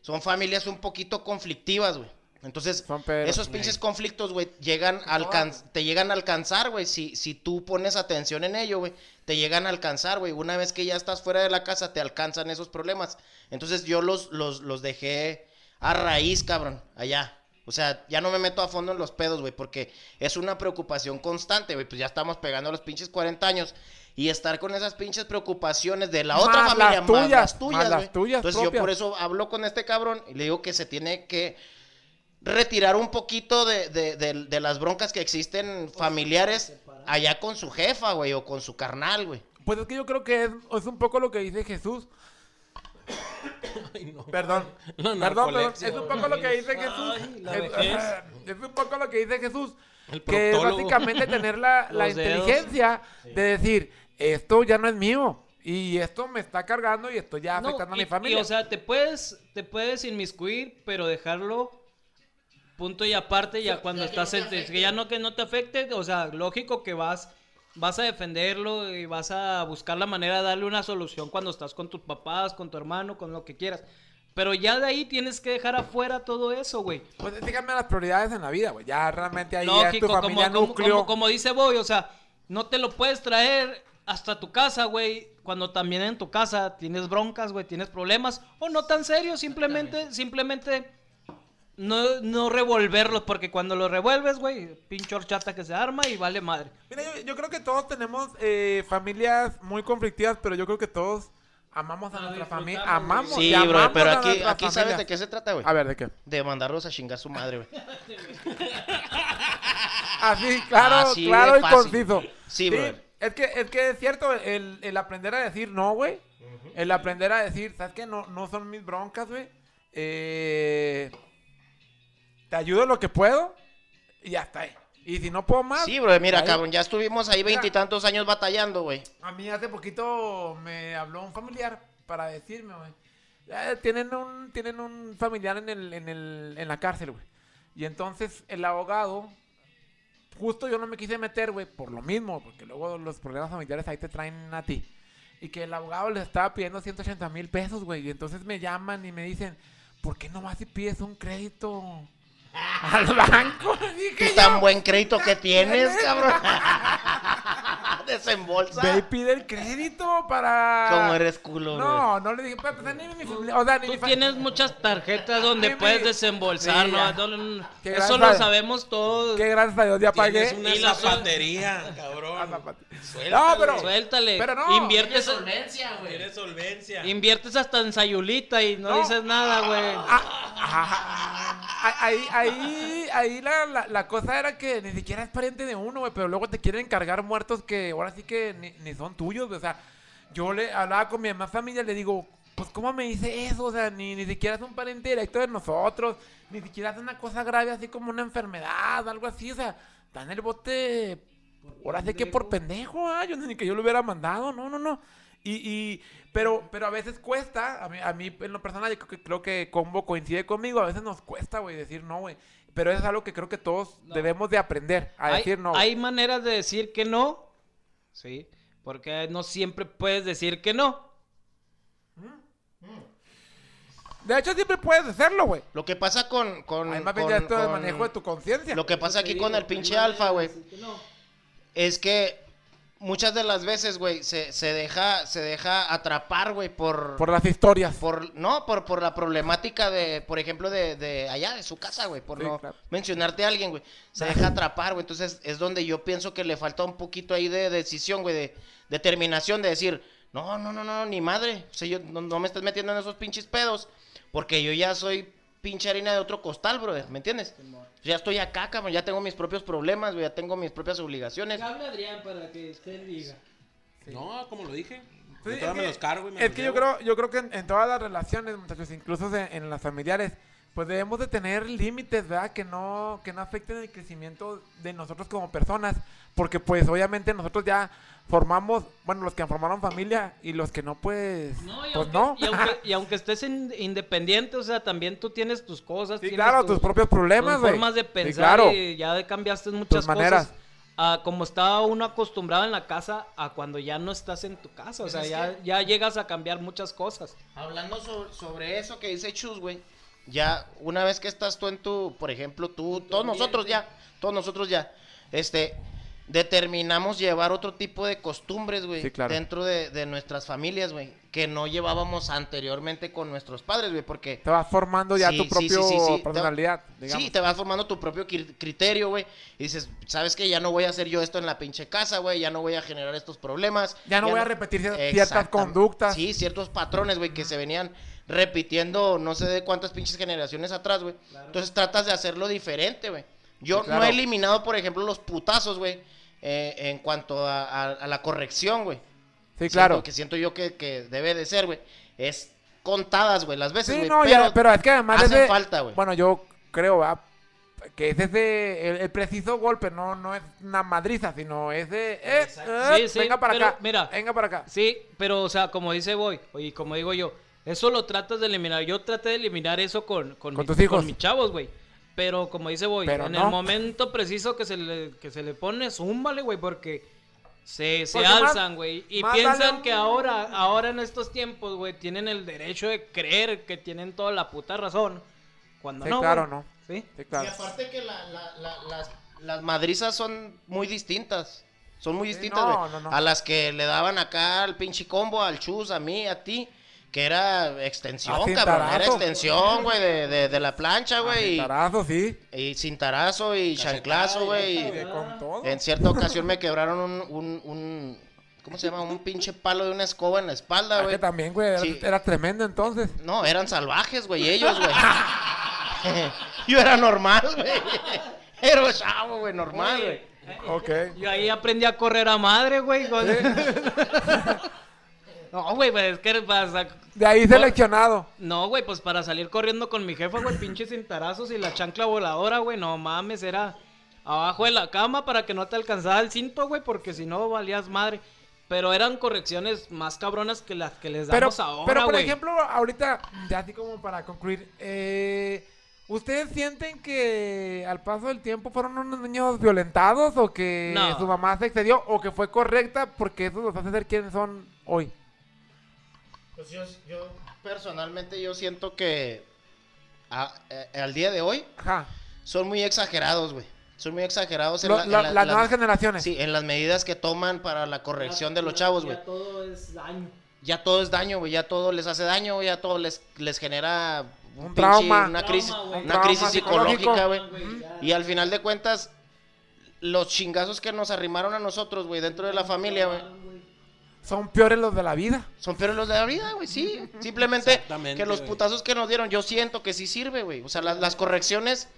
Son familias un poquito conflictivas, güey. Entonces, esos pinches conflictos, güey, llegan a alcan- te llegan a alcanzar, güey. Si, si tú pones atención en ello, güey, te llegan a alcanzar, güey. Una vez que ya estás fuera de la casa, te alcanzan esos problemas. Entonces, yo los, los, los dejé a raíz, cabrón, allá. O sea, ya no me meto a fondo en los pedos, güey, porque es una preocupación constante, güey. Pues ya estamos pegando los pinches 40 años. Y estar con esas pinches preocupaciones de la
Más
otra
las
familia, más
tuyas,
las tuyas,
más las
güey.
tuyas
Entonces yo por eso hablo con este cabrón y le digo que se tiene que retirar un poquito de, de- de- de las broncas que existen familiares allá con su jefa, güey, o con su carnal, güey.
Pues es que yo creo que es, es un poco lo que dice Jesús.
Ay, no.
Perdón. Perdón, Es un poco lo que dice Jesús.
Ay,
es, un poco lo que dice Jesús.
El
Que es básicamente tener la, la inteligencia de decir, esto ya no es mío. Y esto me está cargando y esto ya
No,
afectando a mi familia.
y, o sea, te puedes, te puedes inmiscuir, pero dejarlo punto y aparte ya cuando estás en, que ya no que no te afecte, o sea, lógico que vas vas a defenderlo y vas a buscar la manera de darle una solución cuando estás con tus papás, con tu hermano, con lo que quieras. Pero ya de ahí tienes que dejar afuera todo eso, güey.
Pues díganme las prioridades en la vida, güey. Ya realmente ahí ya es tu
Lógico,
familia
como, como,
núcleo.
como, como dice Boy, o sea, no te lo puedes traer hasta tu casa, güey, cuando también en tu casa tienes broncas, güey, tienes problemas, o no tan serios, simplemente, simplemente no, no revolverlos, porque cuando lo revuelves, güey, pinche horchata que se arma y vale madre.
Mira, yo, yo creo que todos tenemos eh, familias muy conflictivas, pero yo creo que todos amamos a
Lo
nuestra familia. Amamos.
Sí,
y
bro,
amamos
pero
a
aquí, aquí ¿sabes de qué se trata, güey?
A ver, ¿de qué?
De mandarlos a chingar su madre, güey.
Así, claro,
Así de
claro y conciso.
Sí, brother.
Es que, es que es cierto, el, el aprender a decir no, güey. El aprender a decir, ¿sabes qué? No, no son mis broncas, güey. Eh, te ayudo lo que puedo y ya está. ahí. Y si no puedo más.
Sí, bro, mira,
ahí-
cabrón, ya estuvimos ahí veintitantos años batallando, güey.
A mí hace poquito me habló un familiar para decirme, güey. "Eh, tienen un, tienen un familiar en, el, en, el, en la cárcel, güey. Y entonces el abogado, justo yo no me quise meter, güey, por lo mismo, porque luego los problemas familiares ahí te traen a ti. Y que el abogado les estaba pidiendo 180 mil pesos, güey. Y entonces me llaman y me dicen, ¿por qué no vas y pides un crédito al banco? Dije
¿Qué
yo,
tan buen crédito que tienes, cabrón? Desembolsa.
Ve y pide el crédito para.
Como eres culo, güey.
No, no le dije, pues, ni mi familia. O sea, ni
Tú
mi fa-
tienes muchas tarjetas donde
Sí,
puedes
mi-
desembolsar,
sí,
¿no?
ya.
No, no, no.
Qué
Eso lo sabemos todos.
Que gracias a Dios ya pagué.
Una
Y la-
zapatería,
Ah,
cabrón.
zapate-
Suéltale.
No, pero.
Suéltale.
Pero no.
Inviertes,
Tienes solvencia.
inviertes hasta en sayulita y no,
No.
dices nada, güey.
Ah. Ahí, ahí, ahí la, la, la cosa era que ni siquiera es pariente de uno, güey, pero luego te quieren cargar muertos que ahora sí que ni, ni son tuyos, o sea, yo le hablaba con mi demás familia, le digo, pues ¿cómo me dice eso? O sea, ni, ni siquiera es un pariente directo de nosotros, ni siquiera es una cosa grave así como una enfermedad, algo así, o sea, dan el bote, ahora sí que por pendejo, ah, yo ni que yo lo hubiera mandado, no, no, no. Y, y pero, pero a veces cuesta, a mí, a mí en lo personal, yo creo que, Combo coincide conmigo, a veces nos cuesta, güey, decir no, güey. Pero eso es algo que creo que todos debemos de aprender a decir no.
hay maneras de decir que no, sí, porque no siempre puedes decir que no.
De hecho, siempre puedes hacerlo, güey.
Lo que pasa con. con,
Hay más bien
con-
ya manejo de tu conciencia.
Lo que pasa aquí con el pinche alfa, güey, es que muchas de las veces, güey, se, se deja, se deja atrapar, güey, por,
Por las historias.
por, no, por, por la problemática de, por ejemplo, de, de allá, de su casa, güey, por
Sí,
no
claro.
mencionarte a alguien, güey. Se deja atrapar, güey. Entonces es donde yo pienso que le falta un poquito ahí de decisión, güey, de determinación de decir, no, no, no, no, ni madre. O sea, yo no, no me estés metiendo en esos pinches pedos, porque yo ya soy pinche harina de otro costal, brother, ¿me entiendes? Ya estoy acá, cabrón, ya tengo mis propios problemas, ya tengo mis propias obligaciones.
Habla Adrián para que usted diga.
No, como lo dije.
Sí,
Yo
es
todavía me
que-
los cargo y me
Es
los
que yo creo, yo creo que en, en todas las relaciones, muchachos, incluso en, en las familiares, pues debemos de tener límites, ¿verdad? Que no, que no afecten el crecimiento de nosotros como personas. Porque pues obviamente nosotros ya formamos, bueno, los que formaron familia y los que no, pues,
No, y,
pues
aunque,
no.
y aunque, y aunque estés in- independiente, o sea, también tú tienes tus cosas.
Sí,
tienes
claro, tus propios problemas,
tus
güey.
formas de
Sí,
pensar
claro.
y ya cambiaste muchas
maneras.
cosas. a como estaba uno acostumbrado en la casa a cuando ya no estás en tu casa. O
Pues
sea, ya, llegas a cambiar muchas cosas.
Hablando so- sobre eso que dice Chus, güey. Ya, una vez que estás tú en tu, por ejemplo, tú, todos nosotros ya, todos nosotros ya, este, determinamos llevar otro tipo de costumbres, güey,
Sí, claro.
dentro de, de nuestras familias, güey, que no llevábamos anteriormente con nuestros padres, güey, porque...
Te vas formando ya
Sí,
tu propio
sí, sí, sí.
personalidad, digamos.
Sí, te vas formando tu propio cri- criterio, güey. Y dices, ¿sabes qué? Ya no voy a hacer yo esto en la pinche casa, güey. Ya no voy a generar estos problemas.
Ya no voy a repetir cier- ciertas conductas.
Sí, ciertos patrones, güey, que se venían repitiendo no sé de cuántas pinches generaciones atrás, güey. Entonces tratas de hacerlo diferente, güey. Yo
Sí, claro.
no he eliminado, por ejemplo, los putazos, güey, eh, en cuanto a, a- a la corrección, güey.
Sí,
Siento
claro.
que siento yo que, que debe de ser, güey. Es contadas, güey, las veces,
Sí,
güey.
no,
pero,
ya, pero es que además
hacen
ese-
falta, güey.
Bueno, yo creo, ¿verdad? que es ese, el, el preciso golpe, no, no es una madriza, sino es de, eh, eh,
Sí, sí,
venga para
pero
acá,
mira.
venga para acá.
Sí, pero, o sea, como dice Boy, oye, como digo yo, eso lo tratas de eliminar. Yo traté de eliminar eso con, con,
Con
mi-
tus hijos.
con mis chavos, güey. Pero como dice Boy,
Pero
en
no.
el momento preciso que se le, que se le pone, zúmbale, güey, porque se, se
Porque
alzan, güey. Y
más
piensan
un-
que ahora, ahora en estos tiempos, güey, tienen el derecho de creer que tienen toda la puta razón. Cuando
Sí,
no,
claro, no.
¿Sí?
Sí, claro.
Y aparte que la- la- la- las, las madrizas son muy distintas. Son muy
Sí,
distintas,
no,
güey.
no, no.
A las que le daban acá al pinche combo, al chus, a mí, a ti. Que era extensión,
Ah,
cabrón. Era
cintarazo.
extensión, güey, de, de, de la plancha, güey.
Tarazo, sí.
Y, cintarazo y chanclazo, güey. En cierta ocasión me quebraron un, un, un- ¿Cómo se llama? Un pinche palo de una escoba en la espalda,
Ah,
güey.
que también, güey, era,
Sí.
era tremendo entonces.
No, eran salvajes, güey, ellos, güey. Yo era normal, güey. Era chavo, güey, normal, güey.
Ok.
Yo ahí aprendí a correr a madre, güey. no, güey, pues es que pasa.
De ahí seleccionado.
No, güey, pues para salir corriendo con mi jefa, güey, pinches cintarazos y la chancla voladora, güey, no mames, era abajo de la cama para que no te alcanzara el cinto, güey, porque si no valías madre. Pero eran correcciones más cabronas que las que les
Pero,
damos ahora,
pero por ejemplo, ahorita, ya así como para concluir, eh, ¿ustedes sienten que al paso del tiempo fueron unos niños violentados o que
No.
su mamá se excedió o que fue correcta porque eso los hace ser quienes son hoy?
Pues yo, yo personalmente yo siento que a- eh, al día de hoy
Ajá.
son muy exagerados, güey. son muy exagerados en,
Lo-
la- en
la-
la-
las
la-
nuevas generaciones.
Sí, en las medidas que toman para la corrección de los chavos, güey.
Ya todo es daño.
Ya todo es daño, güey, ya todo les hace daño, güey, ya todo les, les genera un,
Un
pinche-
trauma.
una
Trauma,
crisis, una crisis
psicológico.
psicológica, güey. Y al final de cuentas, los chingazos que nos arrimaron a nosotros, güey, dentro de la familia, güey,
Son peores los de la vida.
son peores los de la vida, güey, sí. Simplemente que los
güey.
putazos que nos dieron, yo siento que sí sirve, güey. O sea, las, las correcciones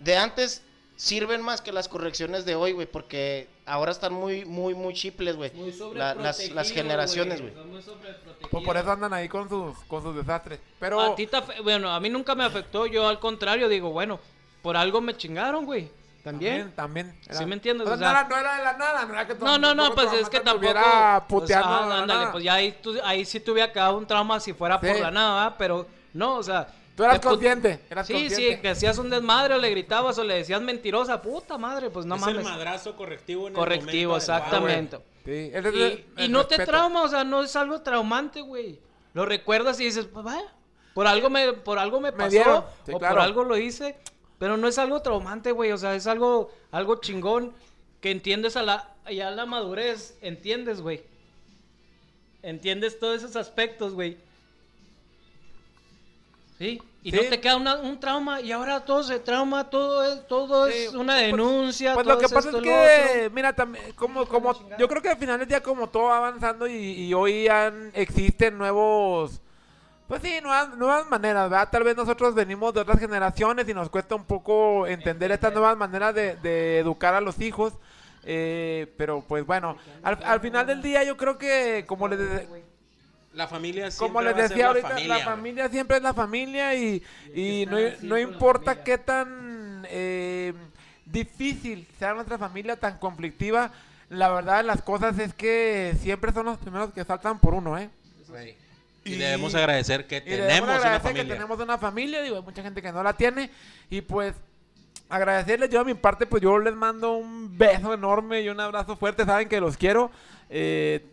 de antes sirven más que las correcciones de hoy, güey, porque ahora están muy, muy, muy chiples, güey.
Muy
La- las, las generaciones, güey.
Son muy sobreprotegidos.
Pues por eso andan ahí con sus, con sus desastres. Pero
A ti te bueno, a mí nunca me afectó, yo al contrario digo, bueno, por algo me chingaron, güey. También.
también.
¿Sí me entiendes?
O sea,
O sea-
no, era, no era de la nada, no era que
No, no, no, pues es que tampoco.
estuviera
pues,
puteando
ah, ándale,
nada.
pues ya ahí, tú- ahí sí tuve acá un trauma si fuera por
Sí.
la nada, ¿verdad? pero no, o sea.
Tú eras consciente, eras
sí,
consciente.
sí, que hacías un desmadre o le gritabas o le decías mentirosa, puta madre, pues no
es
mames.
el madrazo correctivo en
Correctivo,
el
exactamente.
Sí, ese es
Y,
el-
y
el
no te trauma, o sea, no es algo traumante, güey. Lo recuerdas y dices, pues vaya, por algo me, por algo me
Me
pasó,
dieron, sí,
o
claro.
por algo lo hice, pero no es algo traumante, güey, o sea, es algo, algo chingón que entiendes a la, ya la madurez, entiendes, güey. Entiendes todos esos aspectos, güey. Sí, y
Sí.
no te queda una- un trauma, y ahora todo se trauma, todo es, todo
Sí,
es una
pues-
denuncia,
Pues
todo
lo que pasa es que, mira, también, como, como, yo creo que al final del día como todo va avanzando y, y hoy han, existen nuevos, pues sí, nuevas, nuevas maneras, ¿verdad? Tal vez nosotros venimos de otras generaciones y nos cuesta un poco entender estas nuevas maneras de, de educar a los hijos, eh, pero pues bueno, al, al final del día yo creo que, como les,
La familia
como les decía
la
ahorita,
familia,
la familia siempre es la familia y, y no, importa qué tan eh, difícil sea nuestra familia, tan conflictiva, la verdad de las cosas es que siempre son los primeros que saltan por uno, ¿eh?
Güey. Y,
Y-
debemos agradecer que
debemos
tenemos una
agradecer
familia.
que tenemos una familia, digo, hay mucha gente que no la tiene y pues agradecerles yo a mi parte, pues yo les mando un beso enorme y un abrazo fuerte, saben que los quiero. Eh,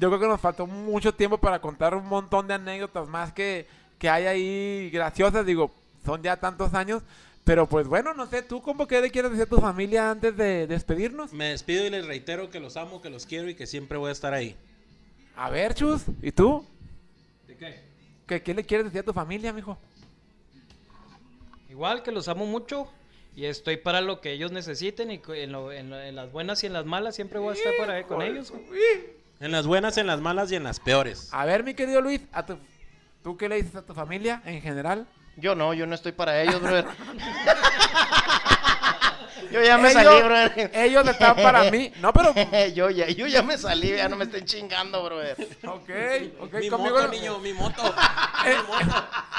yo creo que nos faltó mucho tiempo para contar un montón de anécdotas más que, que hay ahí graciosas, digo, son ya tantos años. Pero pues bueno, no sé, ¿tú cómo que le quieres decir a tu familia antes de despedirnos?
Me despido y les reitero que los amo, que los quiero y que siempre voy a estar ahí.
A ver, Chus, ¿y tú?
¿De qué?
¿Qué, qué le quieres decir a tu familia, mijo?
Igual que los amo mucho y estoy para lo que ellos necesiten y en, lo- en lo- en las buenas y en las malas siempre voy a estar por ahí con ellos.
En las buenas, en las malas y en las peores.
A ver, mi querido Luis, a tu, ¿tú qué le dices a tu familia en general?
Yo no, yo no estoy para ellos, brother. yo ya me
ellos,
salí, brother.
ellos están para mí. No, pero.
yo, ya, yo ya me salí, ya no me estén chingando, brother.
Ok, ok,
mi
conmigo.
moto,
no-
niño, mi moto.
Eh,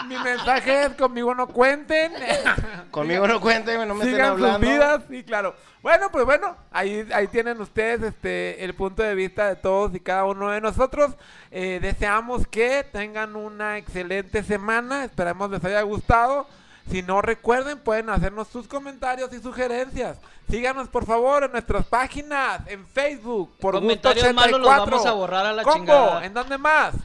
mi mensaje es: conmigo no cuenten.
Conmigo no cuenten, no me estén
Sigan sus
hablando.
vidas, sí, claro. Bueno, pues bueno, ahí, ahí tienen ustedes este el punto de vista de todos y cada uno de nosotros. Eh, deseamos que tengan una excelente semana. Esperemos les haya gustado. Si no recuerden, pueden hacernos sus comentarios y sugerencias. Síganos por favor en nuestras páginas, en Facebook, por
Comentarios
Gusto
malos los
84.
vamos a borrar a la
Combo,
chingada.
¿En dónde más?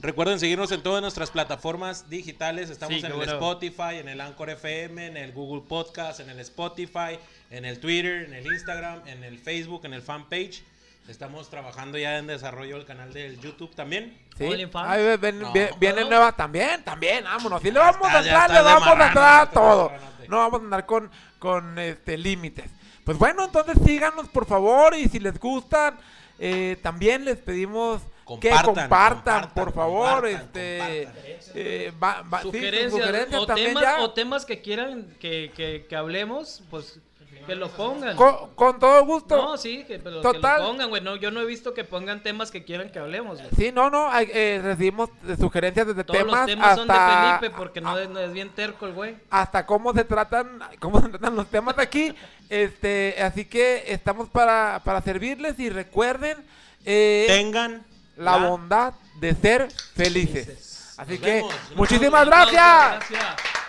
Recuerden seguirnos en todas nuestras plataformas digitales. Estamos
Sí,
en el
bueno.
Spotify, en el Anchor FM, en el Google Podcast, en el Spotify, en el Twitter, en el Instagram, en el Facebook, en el fanpage. Estamos trabajando ya en desarrollo del canal del YouTube también.
Sí. Nuevas también, también, vámonos. Si le vamos
está,
a entrar, le vamos a entrar a todo. No vamos a andar con, con este límites. Pues bueno, entonces síganos por favor y si les gustan, eh, también les pedimos que
Compartan,
compartan,
compartan,
por favor,
compartan,
este
compartan.
eh, va- va- sí, sus
Sugerencias,
sugerencias
o,
también
temas,
ya.
o temas que quieran que, que, que hablemos, pues que lo pongan.
Con, con todo gusto.
No, sí, que, pero que
Total.
lo pongan, güey. No, yo no he visto que pongan temas que quieran que hablemos, güey.
Sí, no, no, hay- eh, recibimos eh, sugerencias desde
Todos
temas,
los temas son de
hasta,
Felipe porque no es, no es bien terco el güey.
hasta cómo se tratan, cómo se tratan los temas aquí. Este, así que estamos para, para servirles y recuerden eh,
Tengan
la bondad de ser felices. Así
Nos
que
vemos.
muchísimas gracias.
gracias.